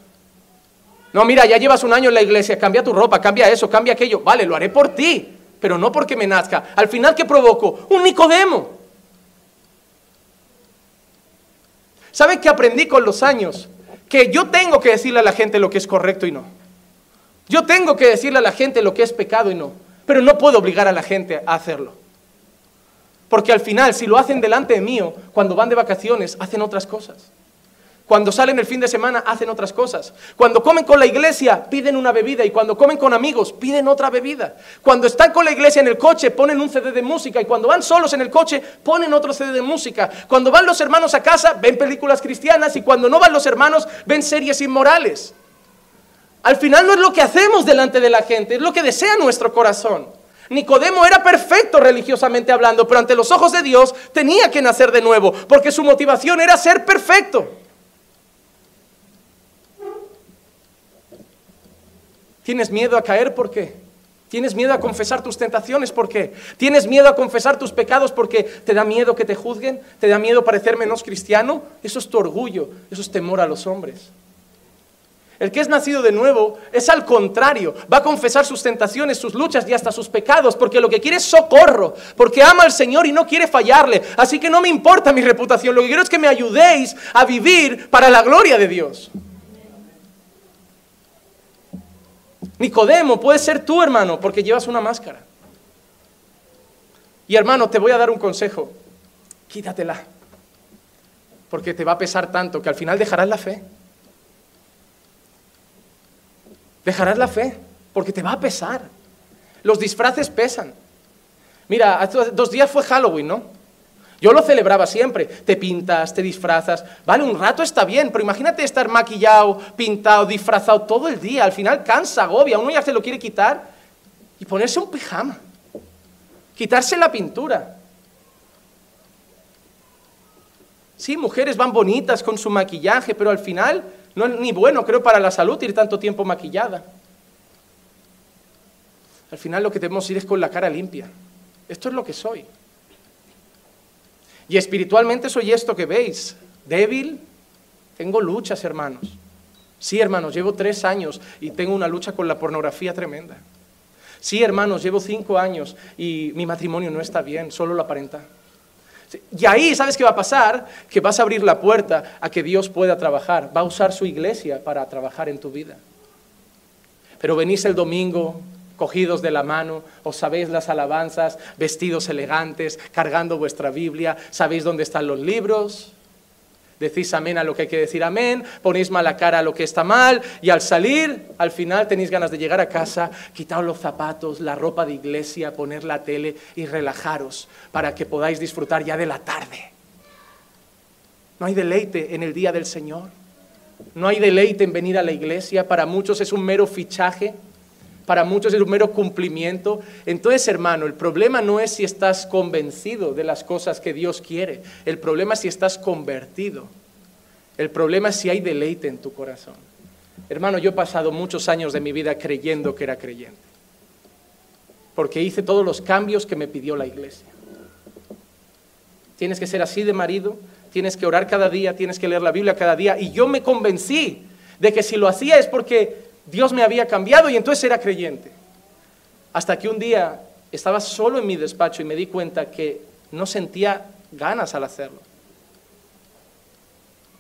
No, mira, ya llevas un año en la iglesia, cambia tu ropa, cambia eso, cambia aquello. Vale, lo haré por ti, pero no porque me nazca. Al final, ¿qué provoco? Un Nicodemo. ¿Sabe qué aprendí con los años? Que yo tengo que decirle a la gente lo que es correcto y no. Yo tengo que decirle a la gente lo que es pecado y no, pero no puedo obligar a la gente a hacerlo. Porque al final, si lo hacen delante de mío, cuando van de vacaciones, hacen otras cosas. Cuando salen el fin de semana, hacen otras cosas. Cuando comen con la iglesia, piden una bebida. Y cuando comen con amigos, piden otra bebida. Cuando están con la iglesia en el coche, ponen un CD de música. Y cuando van solos en el coche, ponen otro CD de música. Cuando van los hermanos a casa, ven películas cristianas. Y cuando no van los hermanos, ven series inmorales. Al final no es lo que hacemos delante de la gente, es lo que desea nuestro corazón. Nicodemo era perfecto religiosamente hablando, pero ante los ojos de Dios tenía que nacer de nuevo, porque su motivación era ser perfecto. ¿Tienes miedo a caer? ¿Por qué? ¿Tienes miedo a confesar tus tentaciones? ¿Por qué? ¿Tienes miedo a confesar tus pecados porque te da miedo que te juzguen? ¿Te da miedo parecer menos cristiano? Eso es tu orgullo, eso es temor a los hombres. El que es nacido de nuevo es al contrario, va a confesar sus tentaciones, sus luchas y hasta sus pecados, porque lo que quiere es socorro, porque ama al Señor y no quiere fallarle. Así que no me importa mi reputación, lo que quiero es que me ayudéis a vivir para la gloria de Dios. Nicodemo, puede ser tú, hermano, porque llevas una máscara. Y hermano, te voy a dar un consejo. Quítatela. Porque te va a pesar tanto que al final dejarás la fe. Dejarás la fe, porque te va a pesar. Los disfraces pesan. Mira, hace dos días fue Halloween, ¿no? Yo lo celebraba siempre. Te pintas, te disfrazas. Vale, un rato está bien, pero imagínate estar maquillado, pintado, disfrazado todo el día. Al final cansa, agobia. Uno ya se lo quiere quitar y ponerse un pijama. Quitarse la pintura. Sí, mujeres van bonitas con su maquillaje, pero al final no es ni bueno, creo, para la salud ir tanto tiempo maquillada. Al final lo que debemos ir es con la cara limpia. Esto es lo que soy. Y espiritualmente soy esto que veis, débil, tengo luchas, hermanos. Sí, hermanos, llevo tres años y tengo una lucha con la pornografía tremenda. Sí, hermanos, llevo cinco años y mi matrimonio no está bien, solo lo aparenta. Y ahí, ¿sabes qué va a pasar? Que vas a abrir la puerta a que Dios pueda trabajar. Va a usar su iglesia para trabajar en tu vida. Pero venís el domingo cogidos de la mano, os sabéis las alabanzas, vestidos elegantes, cargando vuestra Biblia, sabéis dónde están los libros, decís amén a lo que hay que decir amén, ponéis mala cara a lo que está mal y al salir, al final tenéis ganas de llegar a casa, quitaos los zapatos, la ropa de iglesia, poner la tele y relajaros para que podáis disfrutar ya de la tarde. No hay deleite en el día del Señor. No hay deleite en venir a la iglesia. Para muchos es un mero fichaje. Para muchos es un mero cumplimiento. Entonces, hermano, el problema no es si estás convencido de las cosas que Dios quiere. El problema es si estás convertido. El problema es si hay deleite en tu corazón. Hermano, yo he pasado muchos años de mi vida creyendo que era creyente. Porque hice todos los cambios que me pidió la iglesia. Tienes que ser así de marido, tienes que orar cada día, tienes que leer la Biblia cada día. Y yo me convencí de que si lo hacía es porque Dios me había cambiado y entonces era creyente. Hasta que un día estaba solo en mi despacho y me di cuenta que no sentía ganas al hacerlo.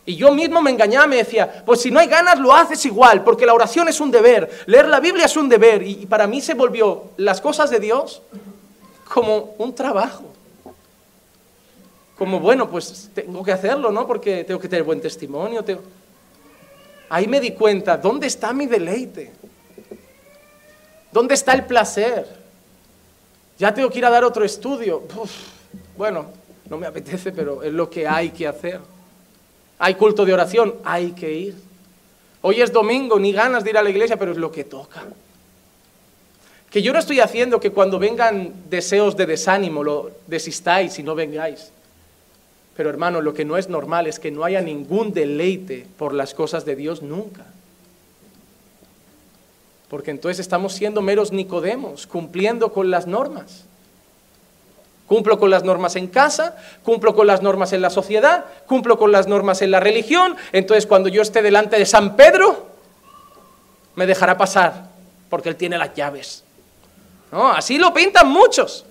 Y yo mismo me engañaba, me decía, pues si no hay ganas lo haces igual, porque la oración es un deber, leer la Biblia es un deber. Y para mí se volvió las cosas de Dios como un trabajo. Como, bueno, pues tengo que hacerlo, ¿no? Porque tengo que tener buen testimonio. Tengo... Ahí me di cuenta, ¿dónde está mi deleite? ¿Dónde está el placer? Ya tengo que ir a dar otro estudio. bueno, no me apetece, pero es lo que hay que hacer. Hay culto de oración, hay que ir. Hoy es domingo, ni ganas de ir a la iglesia, pero es lo que toca. Que yo no estoy haciendo que cuando vengan deseos de desánimo lo desistáis y no vengáis. Pero hermano, lo que no es normal es que no haya ningún deleite por las cosas de Dios nunca. Porque entonces estamos siendo meros Nicodemos, cumpliendo con las normas. Cumplo con las normas en casa, cumplo con las normas en la sociedad, cumplo con las normas en la religión. Entonces cuando yo esté delante de San Pedro, me dejará pasar, porque él tiene las llaves. No, así lo pintan muchos.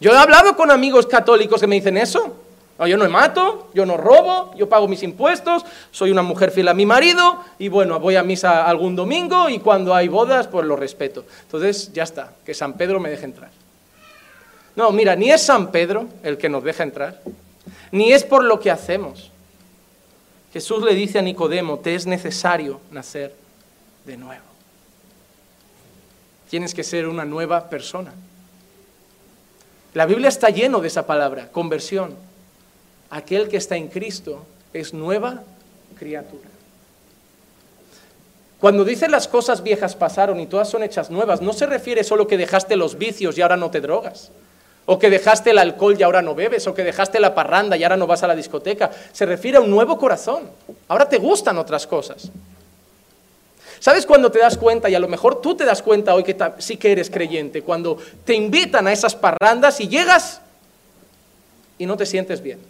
Yo he hablado con amigos católicos que me dicen eso. yo no mato, yo no robo, yo pago mis impuestos, soy una mujer fiel a mi marido y bueno, voy a misa algún domingo y cuando hay bodas, pues lo respeto. Entonces, ya está, que San Pedro me deje entrar. No, mira, ni es San Pedro el que nos deja entrar, ni es por lo que hacemos. Jesús le dice a Nicodemo, te es necesario nacer de nuevo. Tienes que ser una nueva persona. La Biblia está lleno de esa palabra, conversión. Aquel que está en Cristo es nueva criatura. Cuando dice las cosas viejas pasaron y todas son hechas nuevas, no se refiere solo que dejaste los vicios y ahora no te drogas, o que dejaste el alcohol y ahora no bebes, o que dejaste la parranda y ahora no vas a la discoteca. Se refiere a un nuevo corazón. Ahora te gustan otras cosas. ¿Sabes cuando te das cuenta, y a lo mejor tú te das cuenta hoy que sí que eres creyente, cuando te invitan a esas parrandas y llegas y no te sientes bien?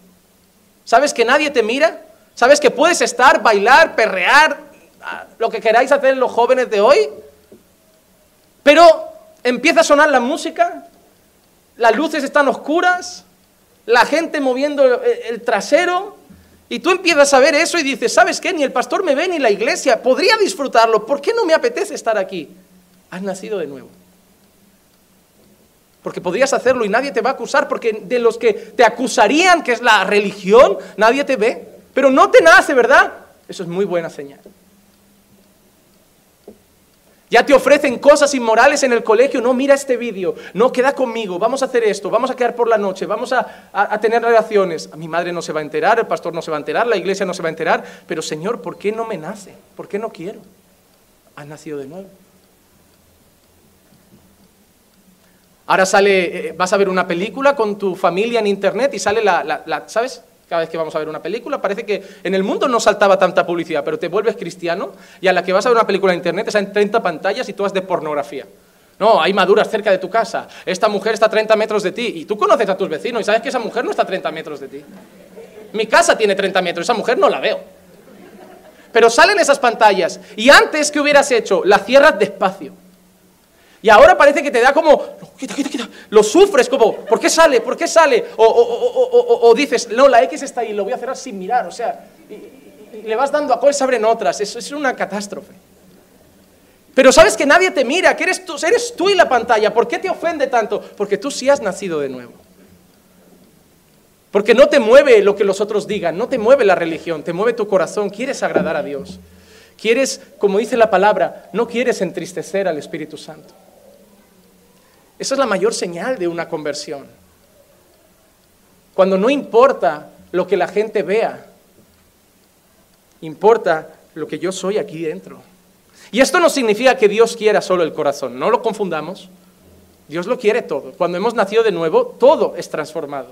¿Sabes que nadie te mira? ¿Sabes que puedes estar, bailar, perrear, lo que queráis hacer los jóvenes de hoy? Pero empieza a sonar la música, las luces están oscuras, la gente moviendo el trasero, y tú empiezas a ver eso y dices, ¿sabes qué? Ni el pastor me ve ni la iglesia. Podría disfrutarlo. ¿Por qué no me apetece estar aquí? Has nacido de nuevo. Porque podrías hacerlo y nadie te va a acusar, porque de los que te acusarían, que es la religión, nadie te ve. Pero no te nace, ¿verdad? Eso es muy buena señal. Ya te ofrecen cosas inmorales en el colegio. No, mira este vídeo. No, queda conmigo. Vamos a hacer esto. Vamos a quedar por la noche. Vamos a, a, tener relaciones. Mi madre no se va a enterar, el pastor no se va a enterar, la iglesia no se va a enterar. Pero Señor, ¿por qué no me nace? ¿Por qué no quiero? Has nacido de nuevo. Ahora sale, eh, vas a ver una película con tu familia en internet y sale la, la, ¿sabes? Cada vez que vamos a ver una película, parece que en el mundo no saltaba tanta publicidad, pero te vuelves cristiano y a la que vas a ver una película en internet están 30 pantallas y todas de pornografía. No, hay maduras cerca de tu casa. Esta mujer está a 30 metros de ti y tú conoces a tus vecinos y sabes que esa mujer no está a 30 metros de ti. Mi casa tiene 30 metros, esa mujer no la veo. Pero salen esas pantallas y antes, ¿qué hubieras hecho? La cierras despacio y ahora parece que te da como, quita, quita, quita, lo sufres como, ¿por qué sale? ¿Por qué sale? O, dices, no, la X está ahí, lo voy a cerrar sin mirar, o sea, y, le vas dando a cuál se abren otras, eso es una catástrofe. Pero sabes que nadie te mira, que eres tú, eres tú y la pantalla, ¿por qué te ofende tanto? Porque tú sí has nacido de nuevo. Porque no te mueve lo que los otros digan, no te mueve la religión, te mueve tu corazón, quieres agradar a Dios. Quieres, como dice la palabra, no quieres entristecer al Espíritu Santo. Esa es la mayor señal de una conversión. Cuando no importa lo que la gente vea, importa lo que yo soy aquí dentro. Y esto no significa que Dios quiera solo el corazón, no lo confundamos. Dios lo quiere todo. Cuando hemos nacido de nuevo, todo es transformado.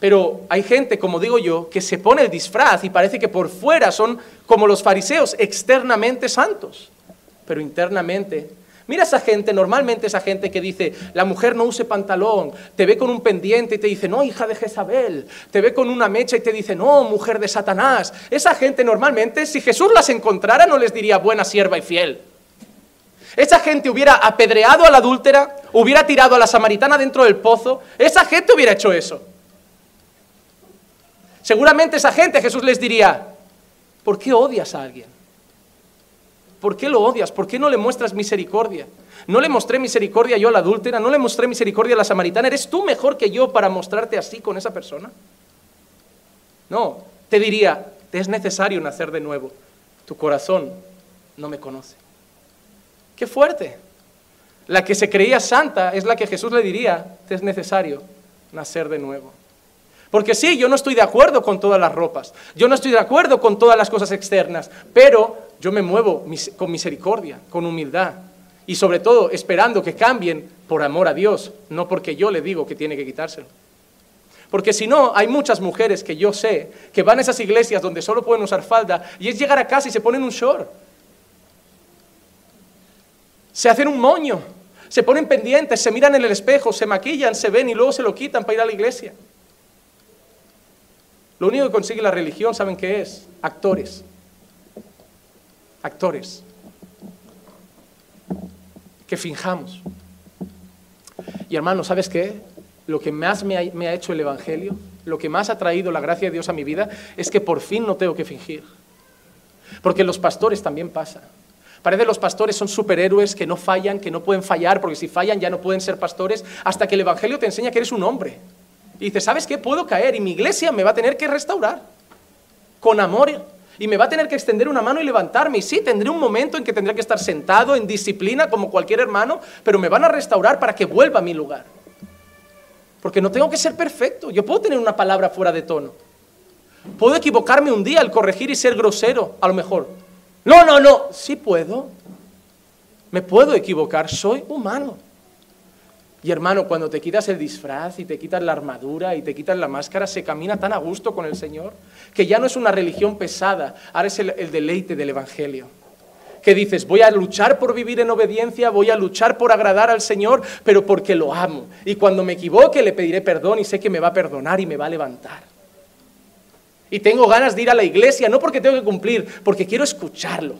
Pero hay gente, como digo yo, que se pone el disfraz y parece que por fuera son como los fariseos, externamente santos, pero internamente Mira esa gente, normalmente esa gente que dice, la mujer no use pantalón, te ve con un pendiente y te dice, no, hija de Jezabel, te ve con una mecha y te dice, no, mujer de Satanás. Esa gente normalmente, si Jesús las encontrara, no les diría buena sierva y fiel. Esa gente hubiera apedreado a la adúltera, hubiera tirado a la samaritana dentro del pozo, esa gente hubiera hecho eso. Seguramente esa gente Jesús les diría, ¿por qué odias a alguien? ¿Por qué lo odias? ¿Por qué no le muestras misericordia? No le mostré misericordia yo a la adúltera, no le mostré misericordia a la samaritana. ¿Eres tú mejor que yo para mostrarte así con esa persona? No, te diría, te es necesario nacer de nuevo. Tu corazón no me conoce. Qué fuerte. La que se creía santa es la que Jesús le diría, te es necesario nacer de nuevo. Porque sí, yo no estoy de acuerdo con todas las ropas, yo no estoy de acuerdo con todas las cosas externas, pero yo me muevo con misericordia, con humildad y sobre todo esperando que cambien por amor a Dios, no porque yo le digo que tiene que quitárselo. Porque si no, hay muchas mujeres que yo sé que van a esas iglesias donde solo pueden usar falda y es llegar a casa y se ponen un short. Se hacen un moño, se ponen pendientes, se miran en el espejo, se maquillan, se ven y luego se lo quitan para ir a la iglesia. Lo único que consigue la religión, ¿saben qué es? Actores. Actores. Que finjamos. Y hermano, ¿sabes qué? Lo que más me ha, hecho el Evangelio, lo que más ha traído la gracia de Dios a mi vida, es que por fin no tengo que fingir. Porque los pastores también pasa. Parece que los pastores son superhéroes que no fallan, que no pueden fallar, porque si fallan ya no pueden ser pastores, hasta que el Evangelio te enseña que eres un hombre y dice, ¿sabes qué? Puedo caer y mi iglesia me va a tener que restaurar con amor y me va a tener que extender una mano y levantarme. Y sí, tendré un momento en que tendré que estar sentado en disciplina como cualquier hermano, pero me van a restaurar para que vuelva a mi lugar. Porque no tengo que ser perfecto. Yo puedo tener una palabra fuera de tono. Puedo equivocarme un día al corregir y ser grosero, a lo mejor. No, no, no. Sí puedo. Me puedo equivocar. Soy humano. Y hermano, cuando te quitas el disfraz y te quitas la armadura y te quitas la máscara, se camina tan a gusto con el Señor, que ya no es una religión pesada, ahora es el, deleite del Evangelio. Que dices, voy a luchar por vivir en obediencia, voy a luchar por agradar al Señor, pero porque lo amo. Y cuando me equivoque le pediré perdón y sé que me va a perdonar y me va a levantar. Y tengo ganas de ir a la iglesia, no porque tengo que cumplir, porque quiero escucharlo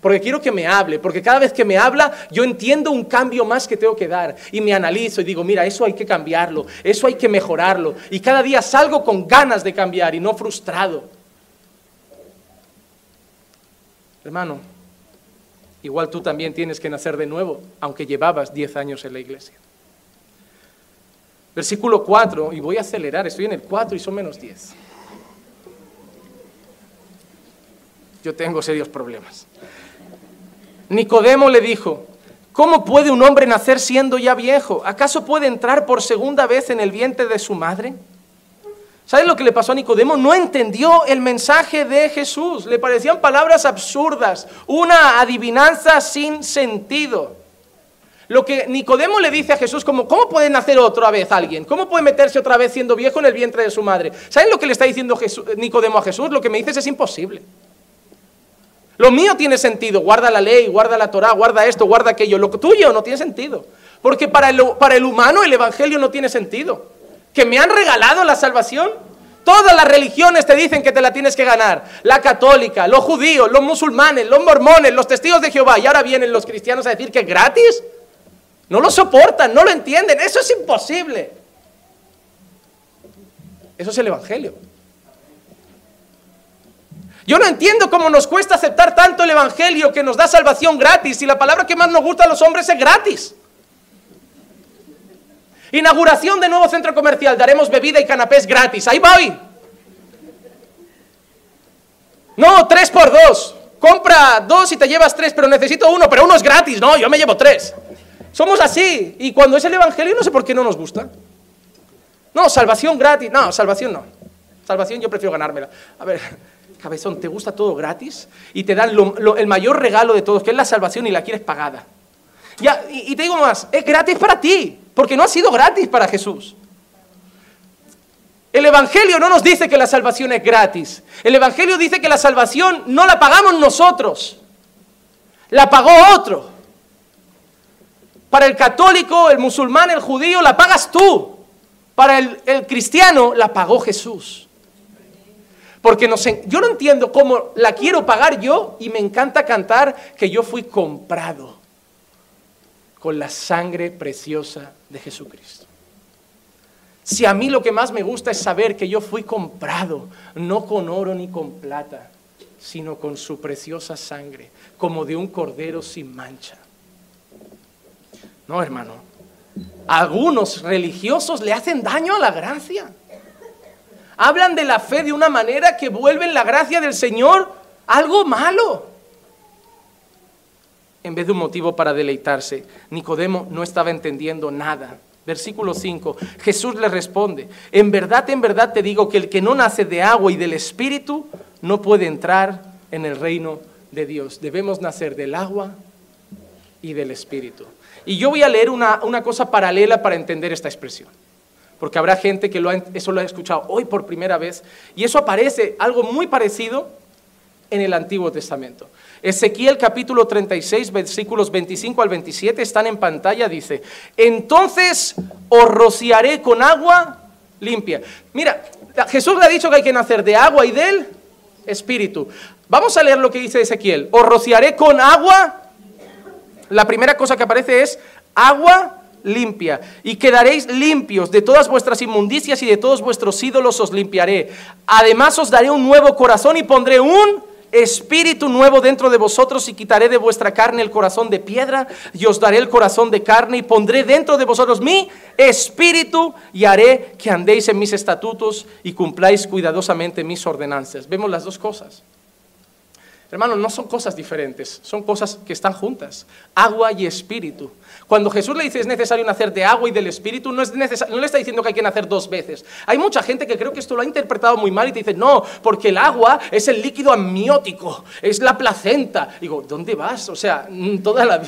porque quiero que me hable, porque cada vez que me habla yo entiendo un cambio más que tengo que dar y me analizo y digo, mira, eso hay que cambiarlo, eso hay que mejorarlo y cada día salgo con ganas de cambiar y no frustrado. Hermano, igual tú también tienes que nacer de nuevo, aunque llevabas 10 años en la iglesia. Versículo 4, y voy a acelerar, estoy en el 4 y son menos 10. Yo tengo serios problemas. Nicodemo le dijo, ¿cómo puede un hombre nacer siendo ya viejo? ¿Acaso puede entrar por segunda vez en el vientre de su madre? ¿Sabes lo que le pasó a Nicodemo? No entendió el mensaje de Jesús. Le parecían palabras absurdas, una adivinanza sin sentido. Lo que Nicodemo le dice a Jesús como, ¿cómo puede nacer otra vez alguien? ¿Cómo puede meterse otra vez siendo viejo en el vientre de su madre? ¿Saben lo que le está diciendo Nicodemo a Jesús? Lo que me dices es imposible. Lo mío tiene sentido, guarda la ley, guarda la Torah, guarda esto, guarda aquello. Lo tuyo no tiene sentido. Porque para el, para el humano el Evangelio no tiene sentido que me han regalado la salvación. Todas las religiones te dicen que te la tienes que ganar. La católica, los judíos, los musulmanes, los mormones, los testigos de Jehová. Y ahora vienen los cristianos a decir que es gratis. No lo soportan, no lo entienden. Eso es imposible. Eso es el Evangelio. Yo no entiendo cómo nos cuesta aceptar tanto el Evangelio que nos da salvación gratis y la palabra que más nos gusta a los hombres es gratis. Inauguración de nuevo centro comercial, daremos bebida y canapés gratis. Ahí voy. No, tres por dos. Compra dos y te llevas tres, pero necesito uno, pero uno es gratis. No, yo me llevo tres. Somos así. Y cuando es el Evangelio, no sé por qué no nos gusta. No, salvación gratis. No, salvación no. Salvación yo prefiero ganármela. A ver, cabezón, ¿te gusta todo gratis? Y te dan el mayor regalo de todos, que es la salvación y la quieres pagada. Y te digo más, es gratis para ti porque no ha sido gratis para Jesús. El Evangelio no nos dice que la salvación es gratis. El Evangelio dice que la salvación no la pagamos nosotros, la pagó otro. Para el católico, el musulmán, el judío, la pagas tú. Para el, cristiano, la pagó Jesús. Porque no sé, yo no entiendo cómo la quiero pagar yo y me encanta cantar que yo fui comprado con la sangre preciosa de Jesucristo. Si a mí lo que más me gusta es saber que yo fui comprado, no con oro ni con plata, sino con su preciosa sangre, como de un cordero sin mancha. No, hermano. Algunos religiosos le hacen daño a la gracia. Hablan de la fe de una manera que vuelven la gracia del Señor algo malo en vez de un motivo para deleitarse. Nicodemo no estaba entendiendo nada. Versículo 5, Jesús le responde, en verdad, en verdad te digo que el que no nace de agua y del Espíritu no puede entrar en el reino de Dios. Debemos nacer del agua y del Espíritu. Y yo voy a leer una, cosa paralela para entender esta expresión, porque habrá gente que lo eso lo ha escuchado hoy por primera vez, y eso aparece algo muy parecido en el Antiguo Testamento. Ezequiel capítulo 36, versículos 25 al 27 están en pantalla, dice, entonces os rociaré con agua limpia. Mira, Jesús le ha dicho que hay que nacer de agua y del espíritu. Vamos a leer lo que dice Ezequiel. Os rociaré con agua. La primera cosa que aparece es agua limpia y quedaréis limpios de todas vuestras inmundicias y de todos vuestros ídolos os limpiaré. Además os daré un nuevo corazón y pondré un espíritu nuevo dentro de vosotros y quitaré de vuestra carne el corazón de piedra y os daré el corazón de carne y pondré dentro de vosotros mi espíritu y haré que andéis en mis estatutos y cumpláis cuidadosamente mis ordenanzas. Vemos las dos cosas. Hermanos, no son cosas diferentes, son cosas que están juntas. Agua y espíritu. Cuando Jesús le dice es necesario nacer de agua y del espíritu, no, es no le está diciendo que hay que nacer dos veces. Hay mucha gente que creo que esto lo ha interpretado muy mal y te dice, no, porque el agua es el líquido amniótico, es la placenta. Digo, ¿dónde vas? O sea, mm, toda la...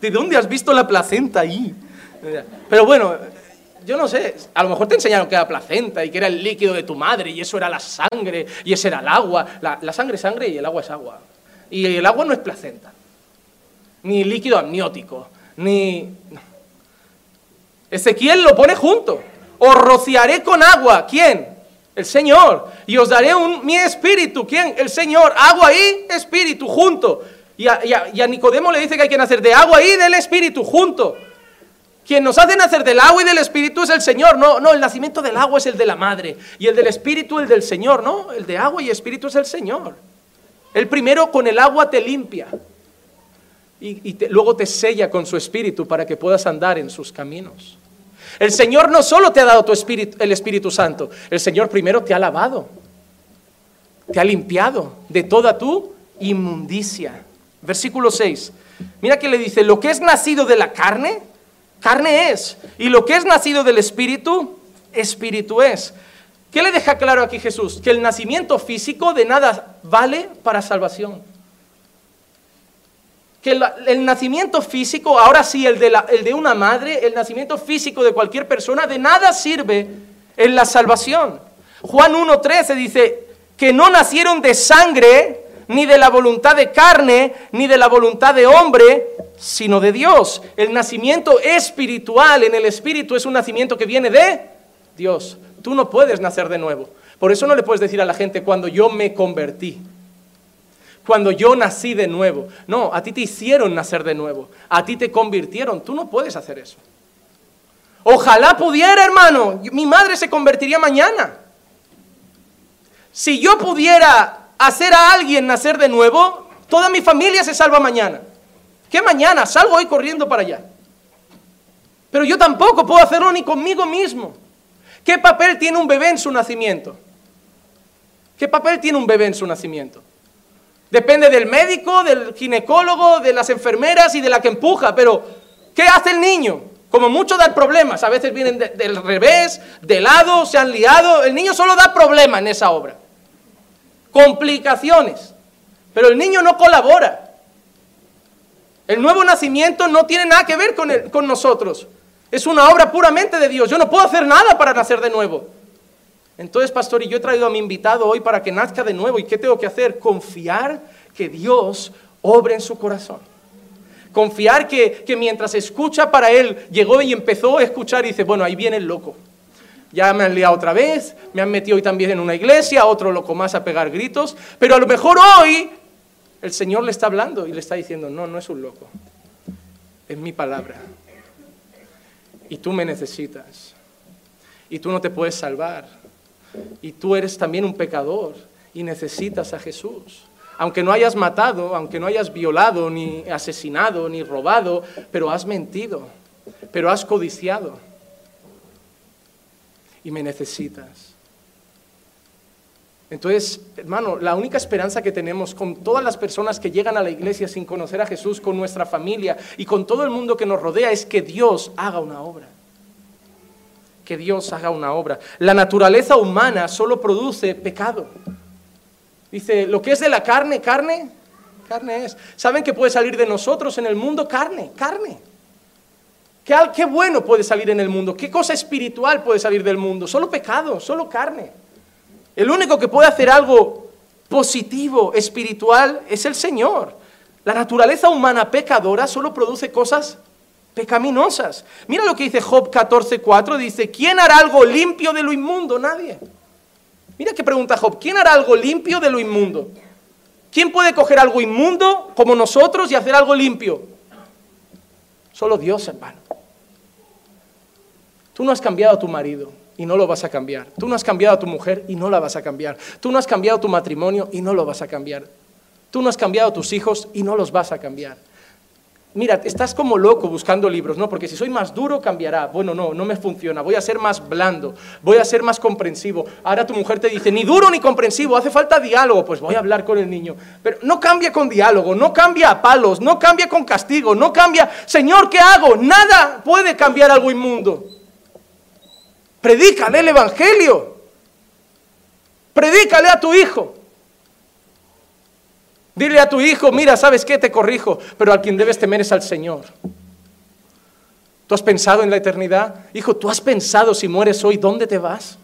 ¿De dónde has visto la placenta ahí? Pero bueno, yo no sé, a lo mejor te enseñaron que era placenta y que era el líquido de tu madre y eso era la sangre y ese era el agua. La, sangre es sangre y el agua es agua. Y el agua no es placenta, ni líquido amniótico, ni... Ezequiel lo pone junto. Os rociaré con agua. ¿Quién? El Señor. Y os daré un, mi espíritu. ¿Quién? El Señor. Agua y espíritu junto. Y a, y a Nicodemo le dice que hay que nacer de agua y del espíritu junto. Quien nos hace nacer del agua y del espíritu es el Señor. No, no, el nacimiento del agua es el de la madre. Y el del espíritu el del Señor. No, el de agua y espíritu es el Señor. El primero con el agua te limpia. Y, luego te sella con su espíritu para que puedas andar en sus caminos. El Señor no solo te ha dado tu espíritu, el Espíritu Santo, el Señor primero te ha lavado, te ha limpiado de toda tu inmundicia. Versículo 6. Mira que le dice, lo que es nacido de la carne, carne es. Y lo que es nacido del espíritu, espíritu es. ¿Qué le deja claro aquí Jesús? Que el nacimiento físico de nada vale para salvación. Que el, nacimiento físico, ahora sí, el de, el de una madre, el nacimiento físico de cualquier persona, de nada sirve en la salvación. Juan 1.13 dice que no nacieron de sangre, ni de la voluntad de carne, ni de la voluntad de hombre, sino de Dios. El nacimiento espiritual en el espíritu es un nacimiento que viene de Dios. Tú no puedes nacer de nuevo. Por eso no le puedes decir a la gente cuando yo me convertí, cuando yo nací de nuevo. No, a ti te hicieron nacer de nuevo, a ti te convirtieron. Tú no puedes hacer eso. Ojalá pudiera, hermano. Mi madre se convertiría mañana. Si yo pudiera hacer a alguien nacer de nuevo, toda mi familia se salva mañana. ¿Qué mañana? Salgo hoy corriendo para allá. Pero yo tampoco puedo hacerlo ni conmigo mismo. ¿Qué papel tiene un bebé en su nacimiento? ¿Qué papel tiene un bebé en su nacimiento? Depende del médico, del ginecólogo, de las enfermeras y de la que empuja, pero ¿qué hace el niño? Como mucho dar problemas, a veces vienen del revés, de lado, se han liado, el niño solo da problemas en esa obra, complicaciones, pero el niño no colabora. El nuevo nacimiento no tiene nada que ver con, con nosotros. Es una obra puramente de Dios. Yo no puedo hacer nada para nacer de nuevo. Entonces, pastor, y yo he traído a mi invitado hoy para que nazca de nuevo. ¿Y qué tengo que hacer? Confiar que Dios obre en su corazón. Confiar que, mientras escucha para él, llegó y empezó a escuchar y dice, bueno, ahí viene el loco. Ya me han liado otra vez, me han metido hoy también en una iglesia, otro loco más a pegar gritos, pero a lo mejor hoy el Señor le está hablando y le está diciendo, no, no es un loco, es mi palabra y tú me necesitas. Y tú no te puedes salvar. Y tú eres también un pecador y necesitas a Jesús. Aunque no hayas matado, aunque no hayas violado, ni asesinado, ni robado, pero has mentido, pero has codiciado. Y me necesitas. Entonces, hermano, la única esperanza que tenemos con todas las personas que llegan a la iglesia sin conocer a Jesús, con nuestra familia y con todo el mundo que nos rodea, es que Dios haga una obra. Que Dios haga una obra. La naturaleza humana solo produce pecado. Dice, lo que es de la carne, carne, carne es. ¿Saben que puede salir de nosotros en el mundo? Carne, carne. ¿Qué, qué bueno puede salir en el mundo? ¿Qué cosa espiritual puede salir del mundo? Solo pecado, solo carne. El único que puede hacer algo positivo, espiritual, es el Señor. La naturaleza humana pecadora solo produce cosas pecaminosas. Mira lo que dice Job 14:4, dice, ¿quién hará algo limpio de lo inmundo? Nadie. Mira qué pregunta Job, ¿quién hará algo limpio de lo inmundo? ¿Quién puede coger algo inmundo como nosotros y hacer algo limpio? Solo Dios, hermano. Tú no has cambiado a tu marido y no lo vas a cambiar. Tú no has cambiado a tu mujer y no la vas a cambiar. Tú no has cambiado tu matrimonio y no lo vas a cambiar. Tú no has cambiado a tus hijos y no los vas a cambiar. Mira, estás como loco buscando libros, ¿no? Porque si soy más duro, cambiará. Bueno, no, no me funciona. Voy a ser más blando, voy a ser más comprensivo. Ahora tu mujer te dice, ni duro ni comprensivo, hace falta diálogo. Pues voy a hablar con el niño. Pero no cambia con diálogo, no cambia a palos, no cambia con castigo, no cambia, Señor, ¿qué hago? Nada puede cambiar algo inmundo. Predícale el Evangelio. Predícale a tu hijo. Dile a tu hijo, mira, ¿sabes qué? Te corrijo, pero al quien debes temer es al Señor. ¿Tú has pensado en la eternidad? Hijo, ¿tú has pensado si mueres hoy, dónde te vas?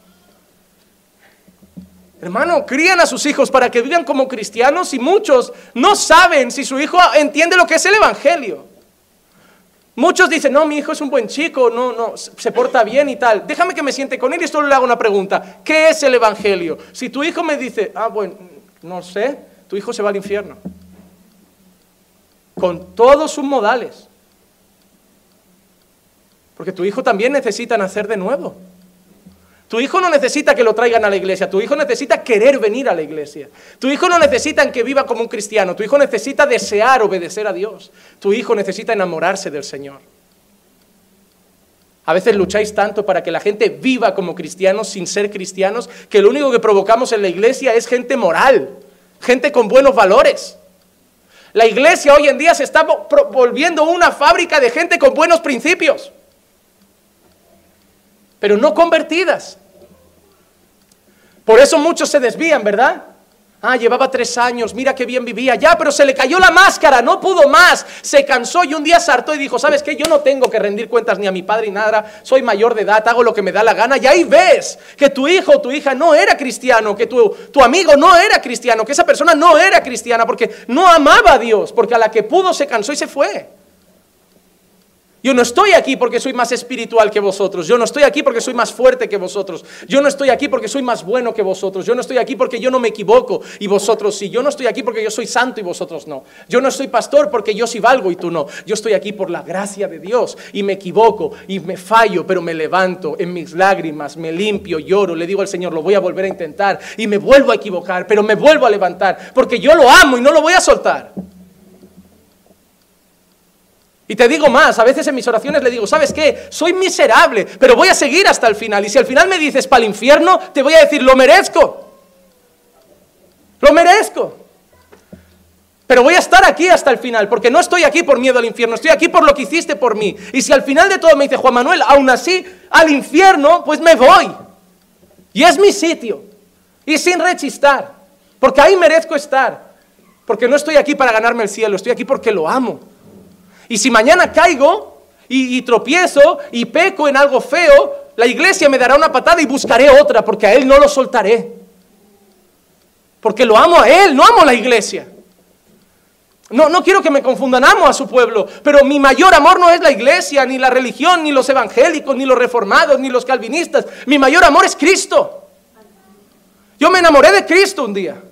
Hermano, crían a sus hijos para que vivan como cristianos y muchos no saben si su hijo entiende lo que es el Evangelio. Muchos dicen, no, mi hijo es un buen chico, no, no, se porta bien y tal. Déjame que me siente con él y solo le hago una pregunta. ¿Qué es el Evangelio? Si tu hijo me dice, ah, bueno, no sé, tu hijo se va al infierno. Con todos sus modales. Porque tu hijo también necesita nacer de nuevo. Tu hijo no necesita que lo traigan a la iglesia, tu hijo necesita querer venir a la iglesia. Tu hijo no necesita que viva como un cristiano, tu hijo necesita desear obedecer a Dios. Tu hijo necesita enamorarse del Señor. A veces lucháis tanto para que la gente viva como cristianos sin ser cristianos, que lo único que provocamos en la iglesia es gente moral, gente con buenos valores. La iglesia hoy en día se está volviendo una fábrica de gente con buenos principios, pero no convertidas. Por eso muchos se desvían, ¿verdad? Ah, llevaba tres años, mira qué bien vivía. Ya, pero se le cayó la máscara, no pudo más. Se cansó y un día sartó y dijo, ¿sabes qué? Yo no tengo que rendir cuentas ni a mi padre ni nada. Soy mayor de edad, hago lo que me da la gana. Y ahí ves que tu hijo o tu hija no era cristiano, que tu, tu amigo no era cristiano, que esa persona no era cristiana porque no amaba a Dios, porque a la que pudo se cansó y se fue. Yo no estoy aquí porque soy más espiritual que vosotros. Yo no estoy aquí porque soy más fuerte que vosotros. Yo no estoy aquí porque soy más bueno que vosotros. Yo no estoy aquí porque yo no me equivoco y vosotros sí. Yo no estoy aquí porque yo soy santo y vosotros no. Yo no soy pastor porque yo sí valgo y tú no. Yo estoy aquí por la gracia de Dios y me equivoco y me fallo, pero me levanto en mis lágrimas, me limpio, lloro, le digo al Señor, lo voy a volver a intentar y me vuelvo a equivocar, pero me vuelvo a levantar porque yo lo amo y no lo voy a soltar. Y te digo más, a veces en mis oraciones le digo, ¿sabes qué? Soy miserable, pero voy a seguir hasta el final. Y si al final me dices para el infierno, te voy a decir, lo merezco. Lo merezco. Pero voy a estar aquí hasta el final, porque no estoy aquí por miedo al infierno, estoy aquí por lo que hiciste por mí. Y si al final de todo me dice Juan Manuel, aún así, al infierno, pues me voy. Y es mi sitio. Y sin rechistar, porque ahí merezco estar. Porque no estoy aquí para ganarme el cielo, estoy aquí porque lo amo. Y si mañana caigo y, tropiezo y peco en algo feo, la iglesia me dará una patada y buscaré otra, porque a Él no lo soltaré. Porque lo amo a Él, no amo a la iglesia. No, no quiero que me confundan, amo a su pueblo, pero mi mayor amor no es la iglesia, ni la religión, ni los evangélicos, ni los reformados, ni los calvinistas. Mi mayor amor es Cristo. Yo me enamoré de Cristo un día.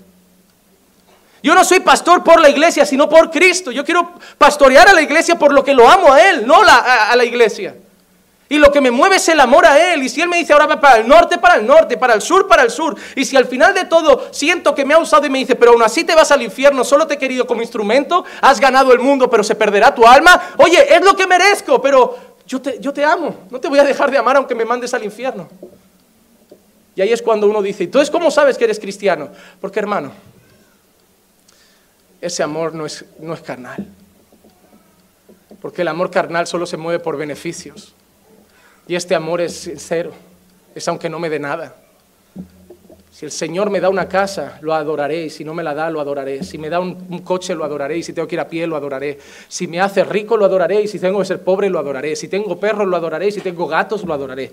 Yo no soy pastor por la iglesia, sino por Cristo. Yo quiero pastorear a la iglesia por lo que lo amo a Él, no a, la iglesia. Y lo que me mueve es el amor a Él. Y si Él me dice ahora va para el norte, para el norte, para el sur, para el sur. Y si al final de todo siento que me ha usado y me dice, pero aún así te vas al infierno, solo te he querido como instrumento, has ganado el mundo, pero se perderá tu alma. Oye, es lo que merezco, pero yo te, yo te amo. No te voy a dejar de amar aunque me mandes al infierno. Y ahí es cuando uno dice, entonces, ¿cómo sabes que eres cristiano? Porque hermano, ese amor no es, no es carnal. Porque el amor carnal solo se mueve por beneficios. Y este amor es sincero, es aunque no me dé nada. Si el Señor me da una casa, lo adoraré, si no me la da, lo adoraré. Si me da un, coche, lo adoraré, si tengo que ir a pie, lo adoraré. Si me hace rico, lo adoraré, y si tengo que ser pobre, lo adoraré. Si tengo perros, lo adoraré, si tengo gatos, lo adoraré.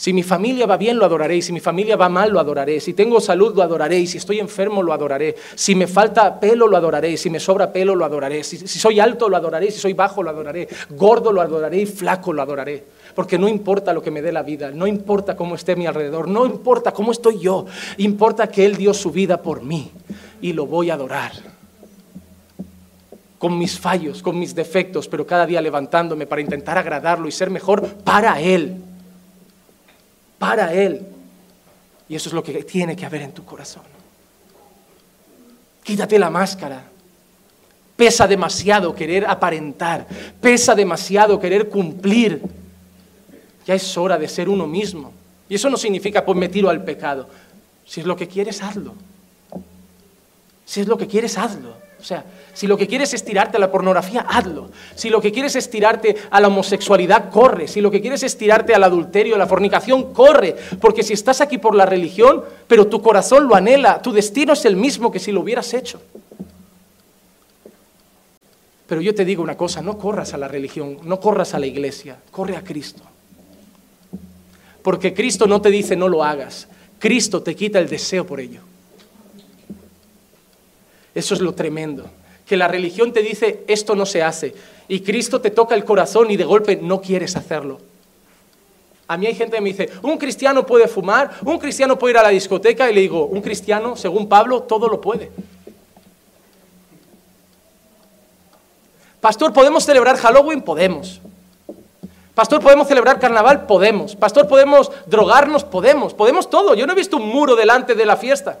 Si mi familia va bien, lo adoraré. Si mi familia va mal, lo adoraré. Si tengo salud, lo adoraré. Si estoy enfermo, lo adoraré. Si me falta pelo, lo adoraré. Si me sobra pelo, lo adoraré. Si, soy alto, lo adoraré. Si soy bajo, lo adoraré. Gordo, lo adoraré. Y flaco, lo adoraré. Porque no importa lo que me dé la vida. No importa cómo esté mi alrededor. No importa cómo estoy yo. Importa que Él dio su vida por mí. Y lo voy a adorar con mis fallos, con mis defectos, pero cada día levantándome para intentar agradarlo y ser mejor para Él para Él. Y eso es lo que tiene que haber en tu corazón. Quítate la máscara. Pesa demasiado querer aparentar. Pesa demasiado querer cumplir. Ya es hora de ser uno mismo. Y eso no significa pues me tiro al pecado. Si es lo que quieres, hazlo. Si es lo que quieres, hazlo. O sea, si lo que quieres es tirarte a la pornografía, hazlo. Si lo que quieres es tirarte a la homosexualidad, corre. Si lo que quieres es tirarte al adulterio, a la fornicación, corre. Porque si estás aquí por la religión, pero tu corazón lo anhela, tu destino es el mismo que si lo hubieras hecho. Pero yo te digo una cosa, no corras a la religión, no corras a la iglesia, corre a Cristo. Porque Cristo no te dice no lo hagas, Cristo te quita el deseo por ello. Eso es lo tremendo. Que la religión te dice, esto no se hace. Y Cristo te toca el corazón y de golpe no quieres hacerlo. A mí hay gente que me dice, un cristiano puede fumar, un cristiano puede ir a la discoteca y le digo, un cristiano, según Pablo, todo lo puede. Pastor, ¿podemos celebrar Halloween? Podemos. Pastor, ¿podemos celebrar carnaval? Podemos. Pastor, ¿podemos drogarnos? Podemos. Podemos todo. Yo no he visto un muro delante de la fiesta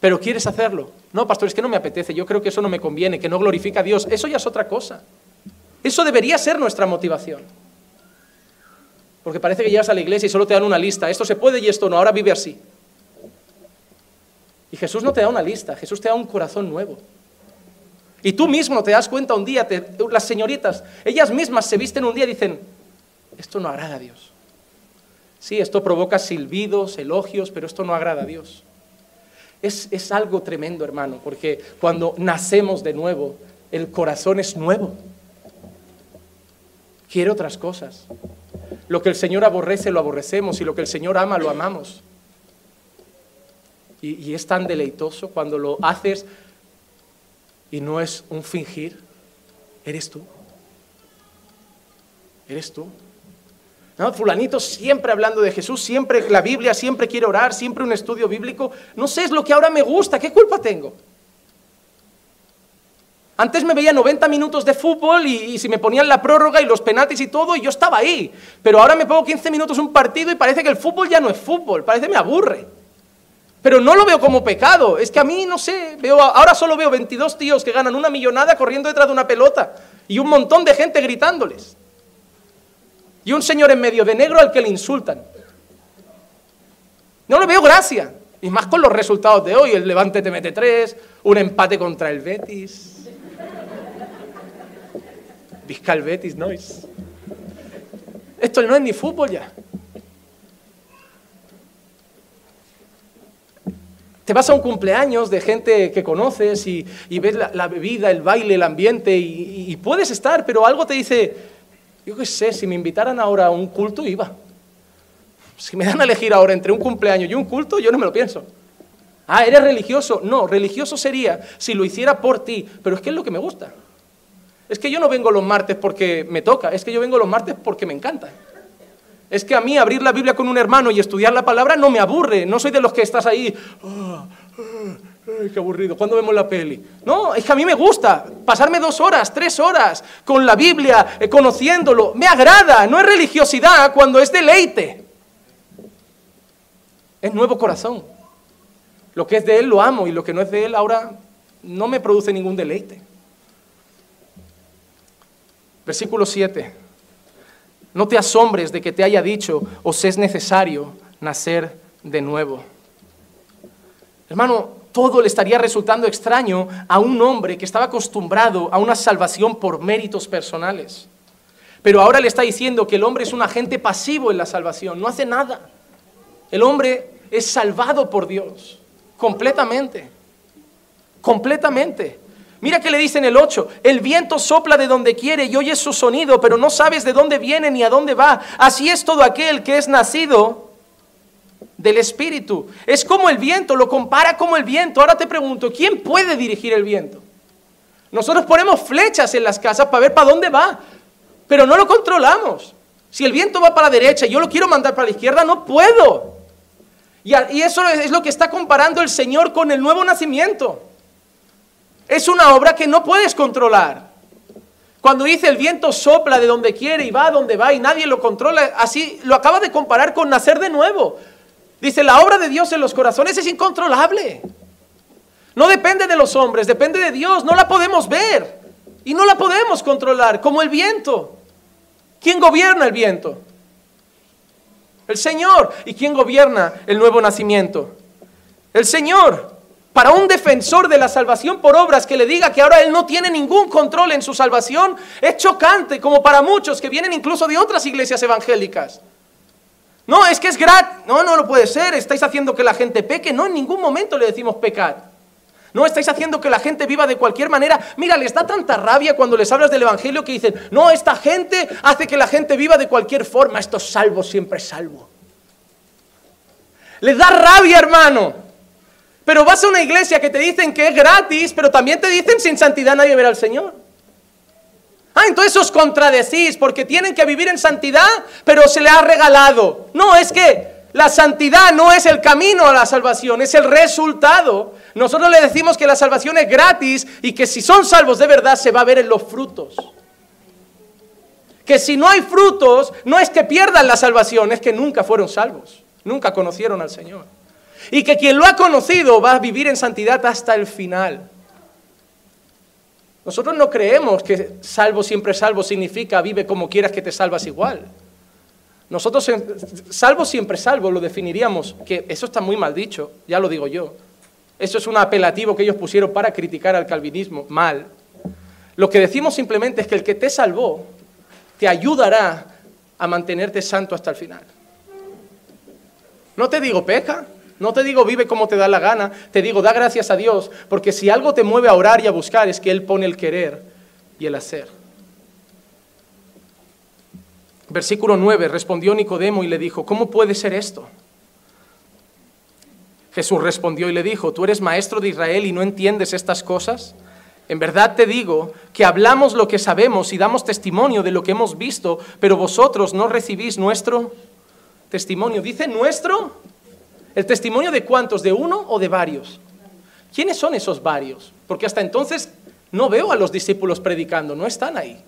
pero quieres hacerlo. No, pastor, es que no me apetece, yo creo que eso no me conviene, que no glorifica a Dios. Eso ya es otra cosa. Eso debería ser nuestra motivación. Porque parece que llegas a la iglesia y solo te dan una lista. Esto se puede y esto no. Ahora vive así. Y Jesús no te da una lista, Jesús te da un corazón nuevo. Y tú mismo te das cuenta un día, las señoritas, ellas mismas se visten un día y dicen, esto no agrada a Dios. Sí, esto provoca silbidos, elogios, pero esto no agrada a Dios. Es, es algo tremendo, hermano, porque cuando nacemos de nuevo, el corazón es nuevo. Quiere otras cosas. Lo que el Señor aborrece, lo aborrecemos, y lo que el Señor ama, lo amamos. Y, y es tan deleitoso cuando lo haces y no es un fingir, eres tú. Eres tú. No, fulanito siempre hablando de Jesús, siempre la Biblia, siempre quiere orar, siempre un estudio bíblico. No sé, es lo que ahora me gusta, ¿qué culpa tengo? Antes me veía 90 minutos de fútbol y, si me ponían la prórroga y los penaltis y todo, y yo estaba ahí. Pero ahora me pongo 15 minutos un partido y parece que el fútbol ya no es fútbol, parece que me aburre. Pero no lo veo como pecado. Es que a mí, no sé, veo, ahora solo veo 22 tíos que ganan una millonada corriendo detrás de una pelota y un montón de gente gritándoles. Y un señor en medio de negro al que le insultan. No le veo gracia. Y más con los resultados de hoy. El Levante te mete tres, un empate contra el Betis. Vizca el Betis, ¿no? Esto no es ni fútbol ya. Te vas a un cumpleaños de gente que conoces y, ves la, bebida, el baile, el ambiente y, y, puedes estar, pero algo te dice, yo qué sé, si me invitaran ahora a un culto, iba. Si me dan a elegir ahora entre un cumpleaños y un culto, yo no me lo pienso. Ah, ¿eres religioso? No, religioso sería si lo hiciera por ti, pero es que es lo que me gusta. Es que yo no vengo los martes porque me toca, es que yo vengo los martes porque me encanta. Es que a mí abrir la Biblia con un hermano y estudiar la palabra no me aburre. No soy de los que estás ahí. Oh, oh, qué aburrido. ¿Cuándo vemos la peli? No, es que a mí me gusta pasarme dos horas, tres horas con la Biblia, eh, conociéndolo. Me agrada. No es religiosidad cuando es deleite. Es nuevo corazón. Lo que es de Él lo amo y lo que no es de Él ahora no me produce ningún deleite. Versículo 7. No te asombres de que te haya dicho, os es necesario nacer de nuevo. Hermano, todo le estaría resultando extraño a un hombre que estaba acostumbrado a una salvación por méritos personales. Pero ahora le está diciendo que el hombre es un agente pasivo en la salvación, no hace nada. El hombre es salvado por Dios, completamente, completamente. Mira que le dice en el 8, el viento sopla de donde quiere y oyes su sonido, pero no sabes de dónde viene ni a dónde va. Así es todo aquel que es nacido del Espíritu. Es como el viento, lo compara como el viento. Ahora te pregunto, ¿quién puede dirigir el viento? Nosotros ponemos flechas en las casas para ver para dónde va, pero no lo controlamos. Si el viento va para la derecha y yo lo quiero mandar para la izquierda, no puedo. Y eso es lo que está comparando el Señor con el nuevo nacimiento. Es una obra que no puedes controlar. Cuando dice el viento sopla de donde quiere y va a donde va y nadie lo controla, así lo acaba de comparar con nacer de nuevo. Dice, la obra de Dios en los corazones es incontrolable. No depende de los hombres, depende de Dios. No la podemos ver y no la podemos controlar, como el viento. ¿Quién gobierna el viento? El Señor. ¿Y quién gobierna el nuevo nacimiento? El Señor para un defensor de la salvación por obras que le diga que ahora él no tiene ningún control en su salvación, es chocante, como para muchos que vienen incluso de otras iglesias evangélicas. No, es que es gratis. No, no lo puede ser. Estáis haciendo que la gente peque. No, en ningún momento le decimos pecar. No, estáis haciendo que la gente viva de cualquier manera. Mira, les da tanta rabia cuando les hablas del Evangelio que dicen, no, esta gente hace que la gente viva de cualquier forma. Esto es salvo, siempre salvo. Les da rabia, hermano. Pero vas a una iglesia que te dicen que es gratis, pero también te dicen sin santidad nadie verá al Señor. Ah, entonces os contradecís porque tienen que vivir en santidad, pero se le ha regalado. No, es que la santidad no es el camino a la salvación, es el resultado. Nosotros le decimos que la salvación es gratis y que si son salvos de verdad se va a ver en los frutos. Que si no hay frutos, no es que pierdan la salvación, es que nunca fueron salvos, nunca conocieron al Señor. Y que quien lo ha conocido va a vivir en santidad hasta el final. Nosotros no creemos que salvo siempre salvo significa vive como quieras que te salvas igual. Nosotros, salvo siempre salvo, lo definiríamos, que eso está muy mal dicho, ya lo digo yo. Eso es un apelativo que ellos pusieron para criticar al calvinismo. Mal. Lo que decimos simplemente es que el que te salvó te ayudará a mantenerte santo hasta el final. No te digo peca, no te digo vive como te da la gana, te digo da gracias a Dios, porque si algo te mueve a orar y a buscar es que Él pone el querer y el hacer. Versículo 9, respondió Nicodemo y le dijo, ¿cómo puede ser esto? Jesús respondió y le dijo, ¿tú eres maestro de Israel y no entiendes estas cosas? En verdad te digo que hablamos lo que sabemos y damos testimonio de lo que hemos visto, pero vosotros no recibís nuestro testimonio. ¿Dice nuestro? ¿El testimonio de cuántos? ¿De uno o de varios? ¿Quiénes son esos varios? Porque hasta entonces no veo a los discípulos predicando, no están ahí.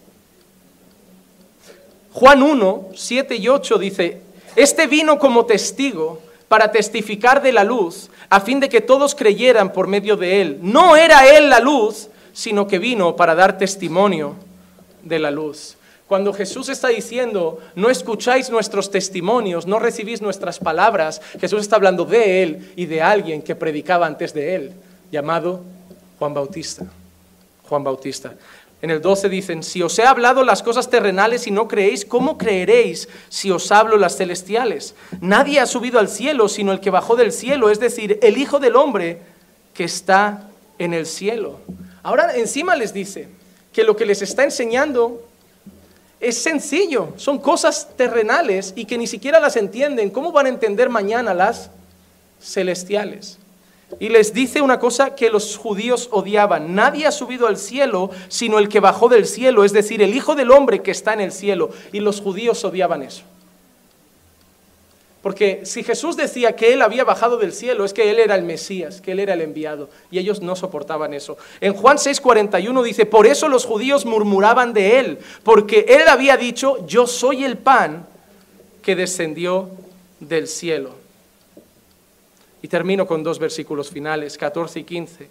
Juan 1, 7 y 8 dice, este vino como testigo para testificar de la luz, a fin de que todos creyeran por medio de él. No era él la luz, sino que vino para dar testimonio de la luz. Cuando Jesús está diciendo, no escucháis nuestros testimonios, no recibís nuestras palabras, Jesús está hablando de Él y de alguien que predicaba antes de Él, llamado Juan Bautista. Juan Bautista. En el 12 dicen, si os he hablado las cosas terrenales y no creéis, ¿cómo creeréis si os hablo las celestiales? Nadie ha subido al cielo sino el que bajó del cielo, es decir, el Hijo del Hombre que está en el cielo. Ahora encima les dice que lo que les está enseñando es sencillo, son cosas terrenales y que ni siquiera las entienden. ¿Cómo van a entender mañana las celestiales? Y les dice una cosa que los judíos odiaban. Nadie ha subido al cielo sino el que bajó del cielo, es decir, el Hijo del Hombre que está en el cielo. Y los judíos odiaban eso. Porque si Jesús decía que Él había bajado del cielo, es que Él era el Mesías, que Él era el enviado. Y ellos no soportaban eso. En Juan 6:41 dice, por eso los judíos murmuraban de Él, porque Él había dicho, yo soy el pan que descendió del cielo. Y termino con dos versículos finales, 14 y 15.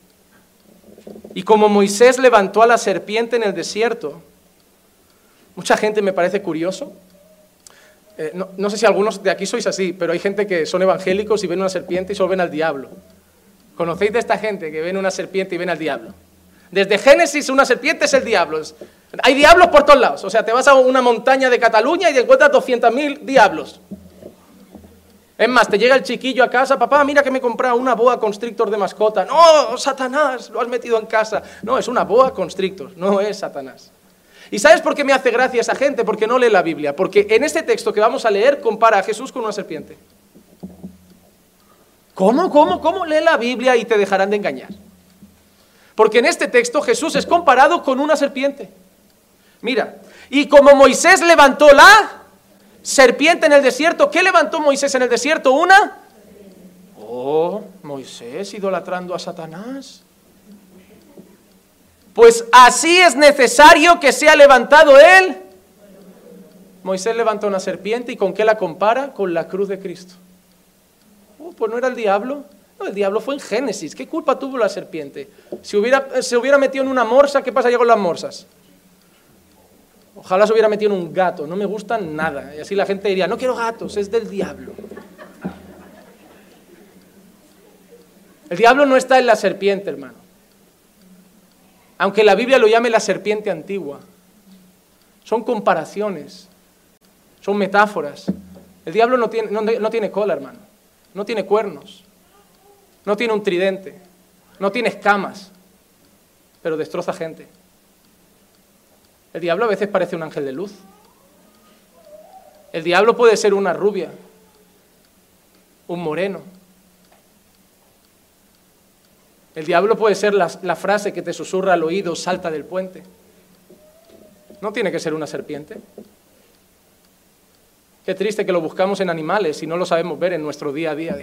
Y como Moisés levantó a la serpiente en el desierto, mucha gente me parece curioso. Eh, no, sé si algunos de aquí sois así, pero hay gente que son evangélicos y ven una serpiente y solo ven al diablo. ¿Conocéis de esta gente que ven una serpiente y ven al diablo? Desde Génesis una serpiente es el diablo. Hay diablos por todos lados. O sea, te vas a una montaña de Cataluña y te encuentras 200.000 diablos. Es más, te llega el chiquillo a casa, papá, mira que me he comprado una boa constrictor de mascota. No, Satanás, lo has metido en casa. No, es una boa constrictor, no es Satanás. ¿Y sabes por qué me hace gracia esa gente? Porque no lee la Biblia. Porque en este texto que vamos a leer compara a Jesús con una serpiente. ¿Cómo, cómo, cómo lee la Biblia y te dejarán de engañar? Porque en este texto Jesús es comparado con una serpiente. Mira, y como Moisés levantó la serpiente en el desierto. ¿Qué levantó Moisés en el desierto? ¿Una? Oh, Moisés idolatrando a Satanás. Pues así es necesario que sea levantado él. Moisés levantó una serpiente y ¿con qué la compara? Con la cruz de Cristo. Oh, pues no era el diablo. No, el diablo fue en Génesis. ¿Qué culpa tuvo la serpiente? Si hubiera, se hubiera metido en una morsa, ¿qué pasaría con las morsas? Ojalá se hubiera metido en un gato, no me gustan nada. Y así la gente diría, no quiero gatos, es del diablo. El diablo no está en la serpiente, hermano. Aunque la Biblia lo llame la serpiente antigua. Son comparaciones, son metáforas. El diablo no tiene, no tiene cola, hermano. No tiene cuernos. No tiene un tridente. No tiene escamas. Pero destroza gente. El diablo a veces parece un ángel de luz. El diablo puede ser una rubia, un moreno. El diablo puede ser la, frase que te susurra al oído, salta del puente. No tiene que ser una serpiente. Qué triste que lo buscamos en animales y no lo sabemos ver en nuestro día a día.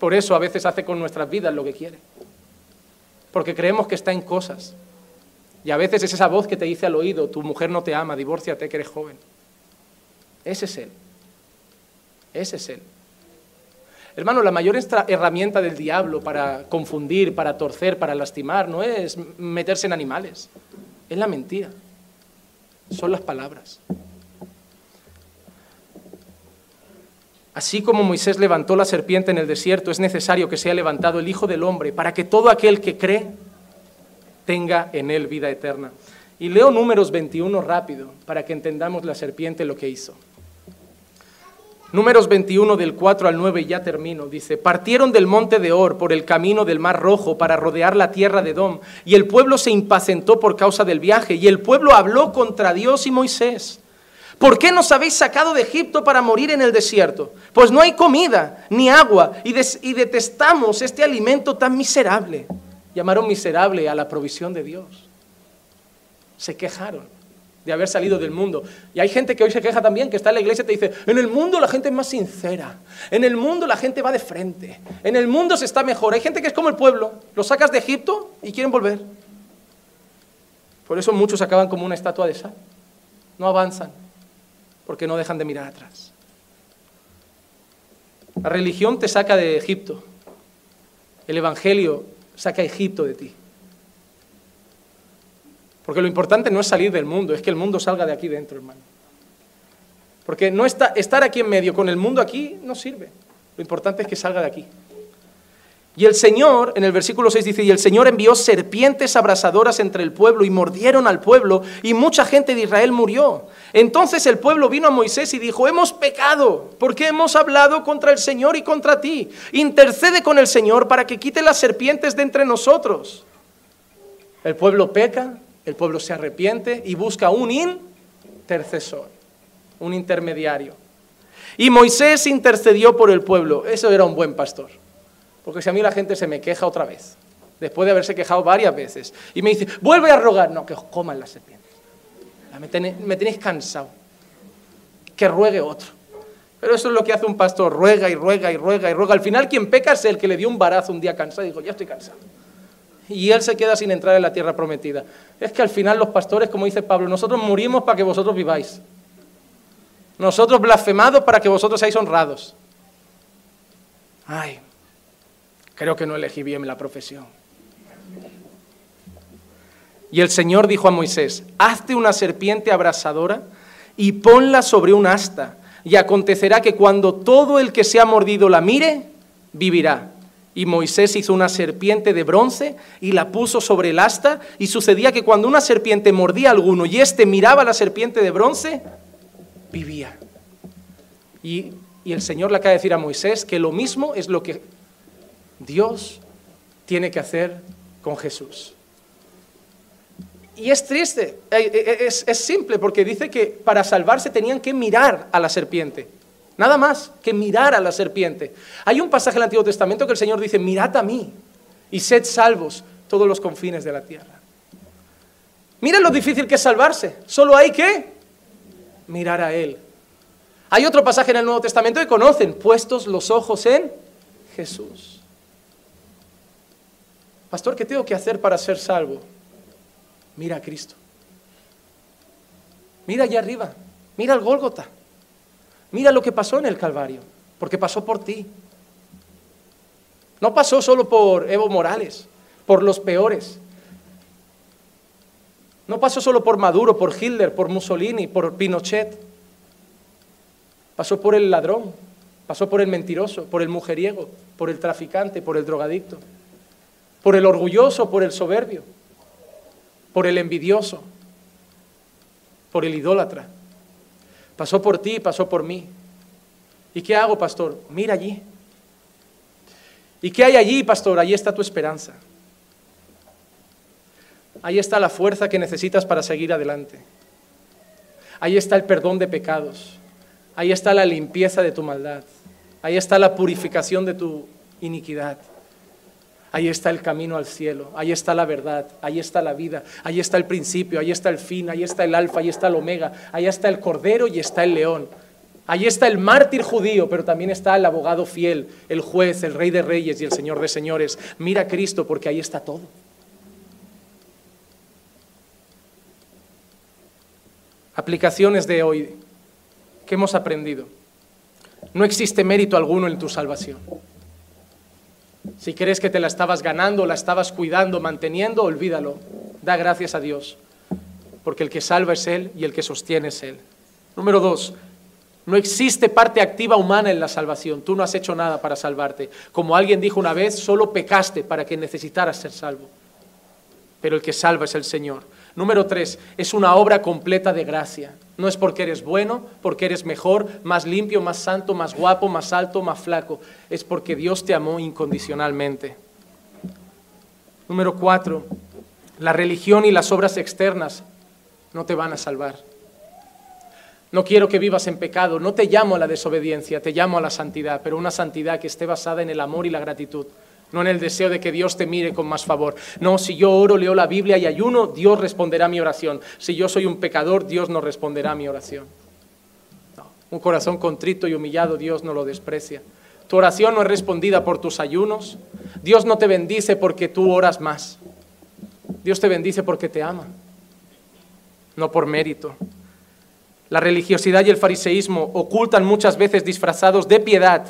Por eso a veces hace con nuestras vidas lo que quiere. Porque creemos que está en cosas. Y a veces es esa voz que te dice al oído, tu mujer no te ama, divórciate que eres joven. Ese es Él. Ese es Él. Hermano, la mayor herramienta del diablo para confundir, para torcer, para lastimar, no es meterse en animales, es la mentira, son las palabras. Así como Moisés levantó la serpiente en el desierto, es necesario que sea levantado el Hijo del Hombre para que todo aquel que cree tenga en él vida eterna. Y leo números 21 rápido para que entendamos la serpiente lo que hizo. Números 21 del 4 al 9, y ya termino, dice, partieron del monte de Or por el camino del Mar Rojo para rodear la tierra de Dom, y el pueblo se impacientó por causa del viaje, y el pueblo habló contra Dios y Moisés. ¿Por qué nos habéis sacado de Egipto para morir en el desierto? Pues no hay comida ni agua, y, y detestamos este alimento tan miserable. Llamaron miserable a la provisión de Dios. Se quejaron de haber salido del mundo. Y hay gente que hoy se queja también, que está en la iglesia y te dice, en el mundo la gente es más sincera, en el mundo la gente va de frente, en el mundo se está mejor. Hay gente que es como el pueblo, los sacas de Egipto y quieren volver. Por eso muchos acaban como una estatua de sal, no avanzan, porque no dejan de mirar atrás. La religión te saca de Egipto, el Evangelio saca Egipto de ti. Porque lo importante no es salir del mundo, es que el mundo salga de aquí dentro, hermano. Porque no está, estar aquí en medio con el mundo aquí no sirve. Lo importante es que salga de aquí. Y el Señor, en el versículo 6 dice, y el Señor envió serpientes abrasadoras entre el pueblo y mordieron al pueblo y mucha gente de Israel murió. Entonces el pueblo vino a Moisés y dijo, hemos pecado porque hemos hablado contra el Señor y contra ti. Intercede con el Señor para que quite las serpientes de entre nosotros. El pueblo peca, el pueblo se arrepiente y busca un intercesor, un intermediario. Y Moisés intercedió por el pueblo. Eso era un buen pastor. Porque si a mí la gente se me queja otra vez, después de haberse quejado varias veces, y me dice, vuelve a rogar, no, que os coman las serpientes. Me tenéis, cansado. Que ruegue otro. Pero eso es lo que hace un pastor, ruega y ruega y ruega y ruega. Al final quien peca es el que le dio un barazo un día cansado y dijo, ya estoy cansado y él se queda sin entrar en la tierra prometida. Es que al final los pastores, como dice Pablo, nosotros morimos para que vosotros viváis. Nosotros blasfemados para que vosotros seáis honrados. Ay, creo que no elegí bien la profesión. Y el Señor dijo a Moisés, hazte una serpiente abrasadora y ponla sobre un asta, y acontecerá que cuando todo el que se ha mordido la mire, vivirá. Y Moisés hizo una serpiente de bronce y la puso sobre el asta. Y sucedía que cuando una serpiente mordía a alguno y éste miraba la serpiente de bronce, vivía. Y, y el Señor le acaba de decir a Moisés que lo mismo es lo que Dios tiene que hacer con Jesús. Y es triste, eh, eh, es, es simple, porque dice que para salvarse tenían que mirar a la serpiente. Nada más que mirar a la serpiente. Hay un pasaje en el Antiguo Testamento que el Señor dice, mirad a mí y sed salvos todos los confines de la tierra. Mira lo difícil que es salvarse. Solo hay que mirar a Él. Hay otro pasaje en el Nuevo Testamento que conocen, puestos los ojos en Jesús. Pastor, ¿qué tengo que hacer para ser salvo? Mira a Cristo. Mira allá arriba. Mira al Gólgota. Mira lo que pasó en el Calvario, porque pasó por ti. No pasó solo por Evo Morales, por los peores. No pasó solo por Maduro, por Hitler, por Mussolini, por Pinochet. Pasó por el ladrón, pasó por el mentiroso, por el mujeriego, por el traficante, por el drogadicto, por el orgulloso, por el soberbio, por el envidioso, por el idólatra. Pasó por ti, pasó por mí. ¿Y qué hago, pastor? Mira allí. ¿Y qué hay allí, pastor? Allí está tu esperanza. Ahí está la fuerza que necesitas para seguir adelante. Ahí está el perdón de pecados. Ahí está la limpieza de tu maldad. Ahí está la purificación de tu iniquidad. Ahí está el camino al cielo, ahí está la verdad, ahí está la vida, ahí está el principio, ahí está el fin, ahí está el alfa, ahí está el omega, ahí está el cordero y está el león. Ahí está el mártir judío, pero también está el abogado fiel, el juez, el rey de reyes y el señor de señores. Mira a Cristo porque ahí está todo. Aplicaciones de hoy. ¿Qué hemos aprendido? No existe mérito alguno en tu salvación. Si crees que te la estabas ganando, la estabas cuidando, manteniendo, olvídalo. Da gracias a Dios, porque el que salva es Él y el que sostiene es Él. Número dos, No existe parte activa humana en la salvación. Tú no has hecho nada para salvarte. Como alguien dijo una vez, solo pecaste para que necesitaras ser salvo. Pero el que salva es el Señor. Número tres, es una obra completa de gracia. No es porque eres bueno, porque eres mejor, más limpio, más santo, más guapo, más alto, más flaco. Es porque Dios te amó incondicionalmente. Número cuatro, la religión y las obras externas no te van a salvar. No quiero que vivas en pecado, no te llamo a la desobediencia, te llamo a la santidad, pero una santidad que esté basada en el amor y la gratitud, no en el deseo de que Dios te mire con más favor. No, si yo oro, leo la Biblia y ayuno, Dios responderá a mi oración. Si yo soy un pecador, Dios no responderá a mi oración. un corazón contrito y humillado, Dios no lo desprecia. Tu oración no es respondida por tus ayunos. Dios no te bendice porque tú oras más. Dios te bendice porque te ama, no por mérito. La religiosidad y el fariseísmo ocultan muchas veces disfrazados de piedad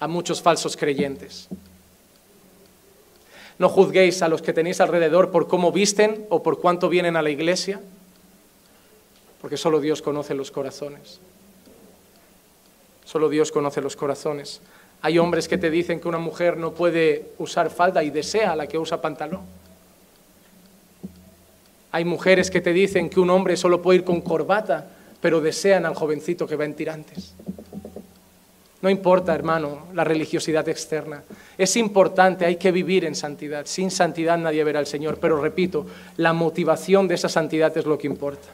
a muchos falsos creyentes. No juzguéis a los que tenéis alrededor por cómo visten o por cuánto vienen a la iglesia, porque solo Dios conoce los corazones. Solo Dios conoce los corazones. Hay hombres que te dicen que una mujer no puede usar falda y desea a la que usa pantalón. Hay mujeres que te dicen que un hombre solo puede ir con corbata pero desean al jovencito que va en tirantes. No importa, hermano, la religiosidad externa. Es importante, hay que vivir en santidad. Sin santidad nadie verá al Señor. Pero repito, la motivación de esa santidad es lo que importa.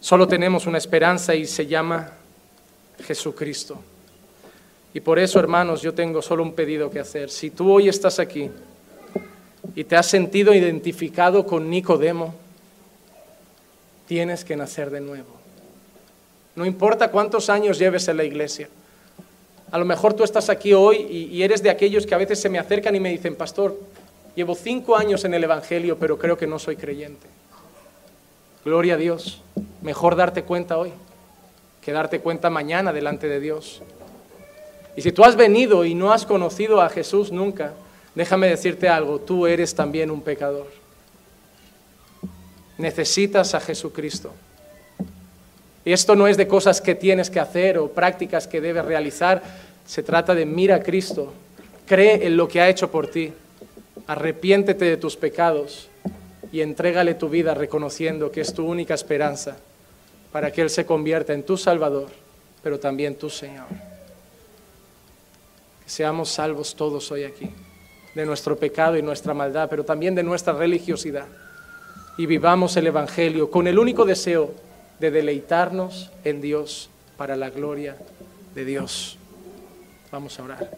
Solo tenemos una esperanza y se llama Jesucristo. Y por eso, hermanos, yo tengo solo un pedido que hacer. Si tú hoy estás aquí y te has sentido identificado con Nicodemo, tienes que nacer de nuevo. No importa cuántos años lleves en la iglesia. A lo mejor tú estás aquí hoy y, eres de aquellos que a veces se me acercan y me dicen, pastor, llevo cinco años en el Evangelio, pero creo que no soy creyente. Gloria a Dios. Mejor darte cuenta hoy que darte cuenta mañana delante de Dios. Y si tú has venido y no has conocido a Jesús nunca, déjame decirte algo, tú eres también un pecador necesitas a Jesucristo. Esto no es de cosas que tienes que hacer o prácticas que debes realizar, se trata de mira a Cristo, cree en lo que ha hecho por ti, arrepiéntete de tus pecados y entrégale tu vida reconociendo que es tu única esperanza para que Él se convierta en tu Salvador, pero también tu Señor. Seamos salvos todos hoy aquí, de nuestro pecado y nuestra maldad, pero también de nuestra religiosidad. Y vivamos el Evangelio con el único deseo de deleitarnos en Dios para la gloria de Dios. Vamos a orar.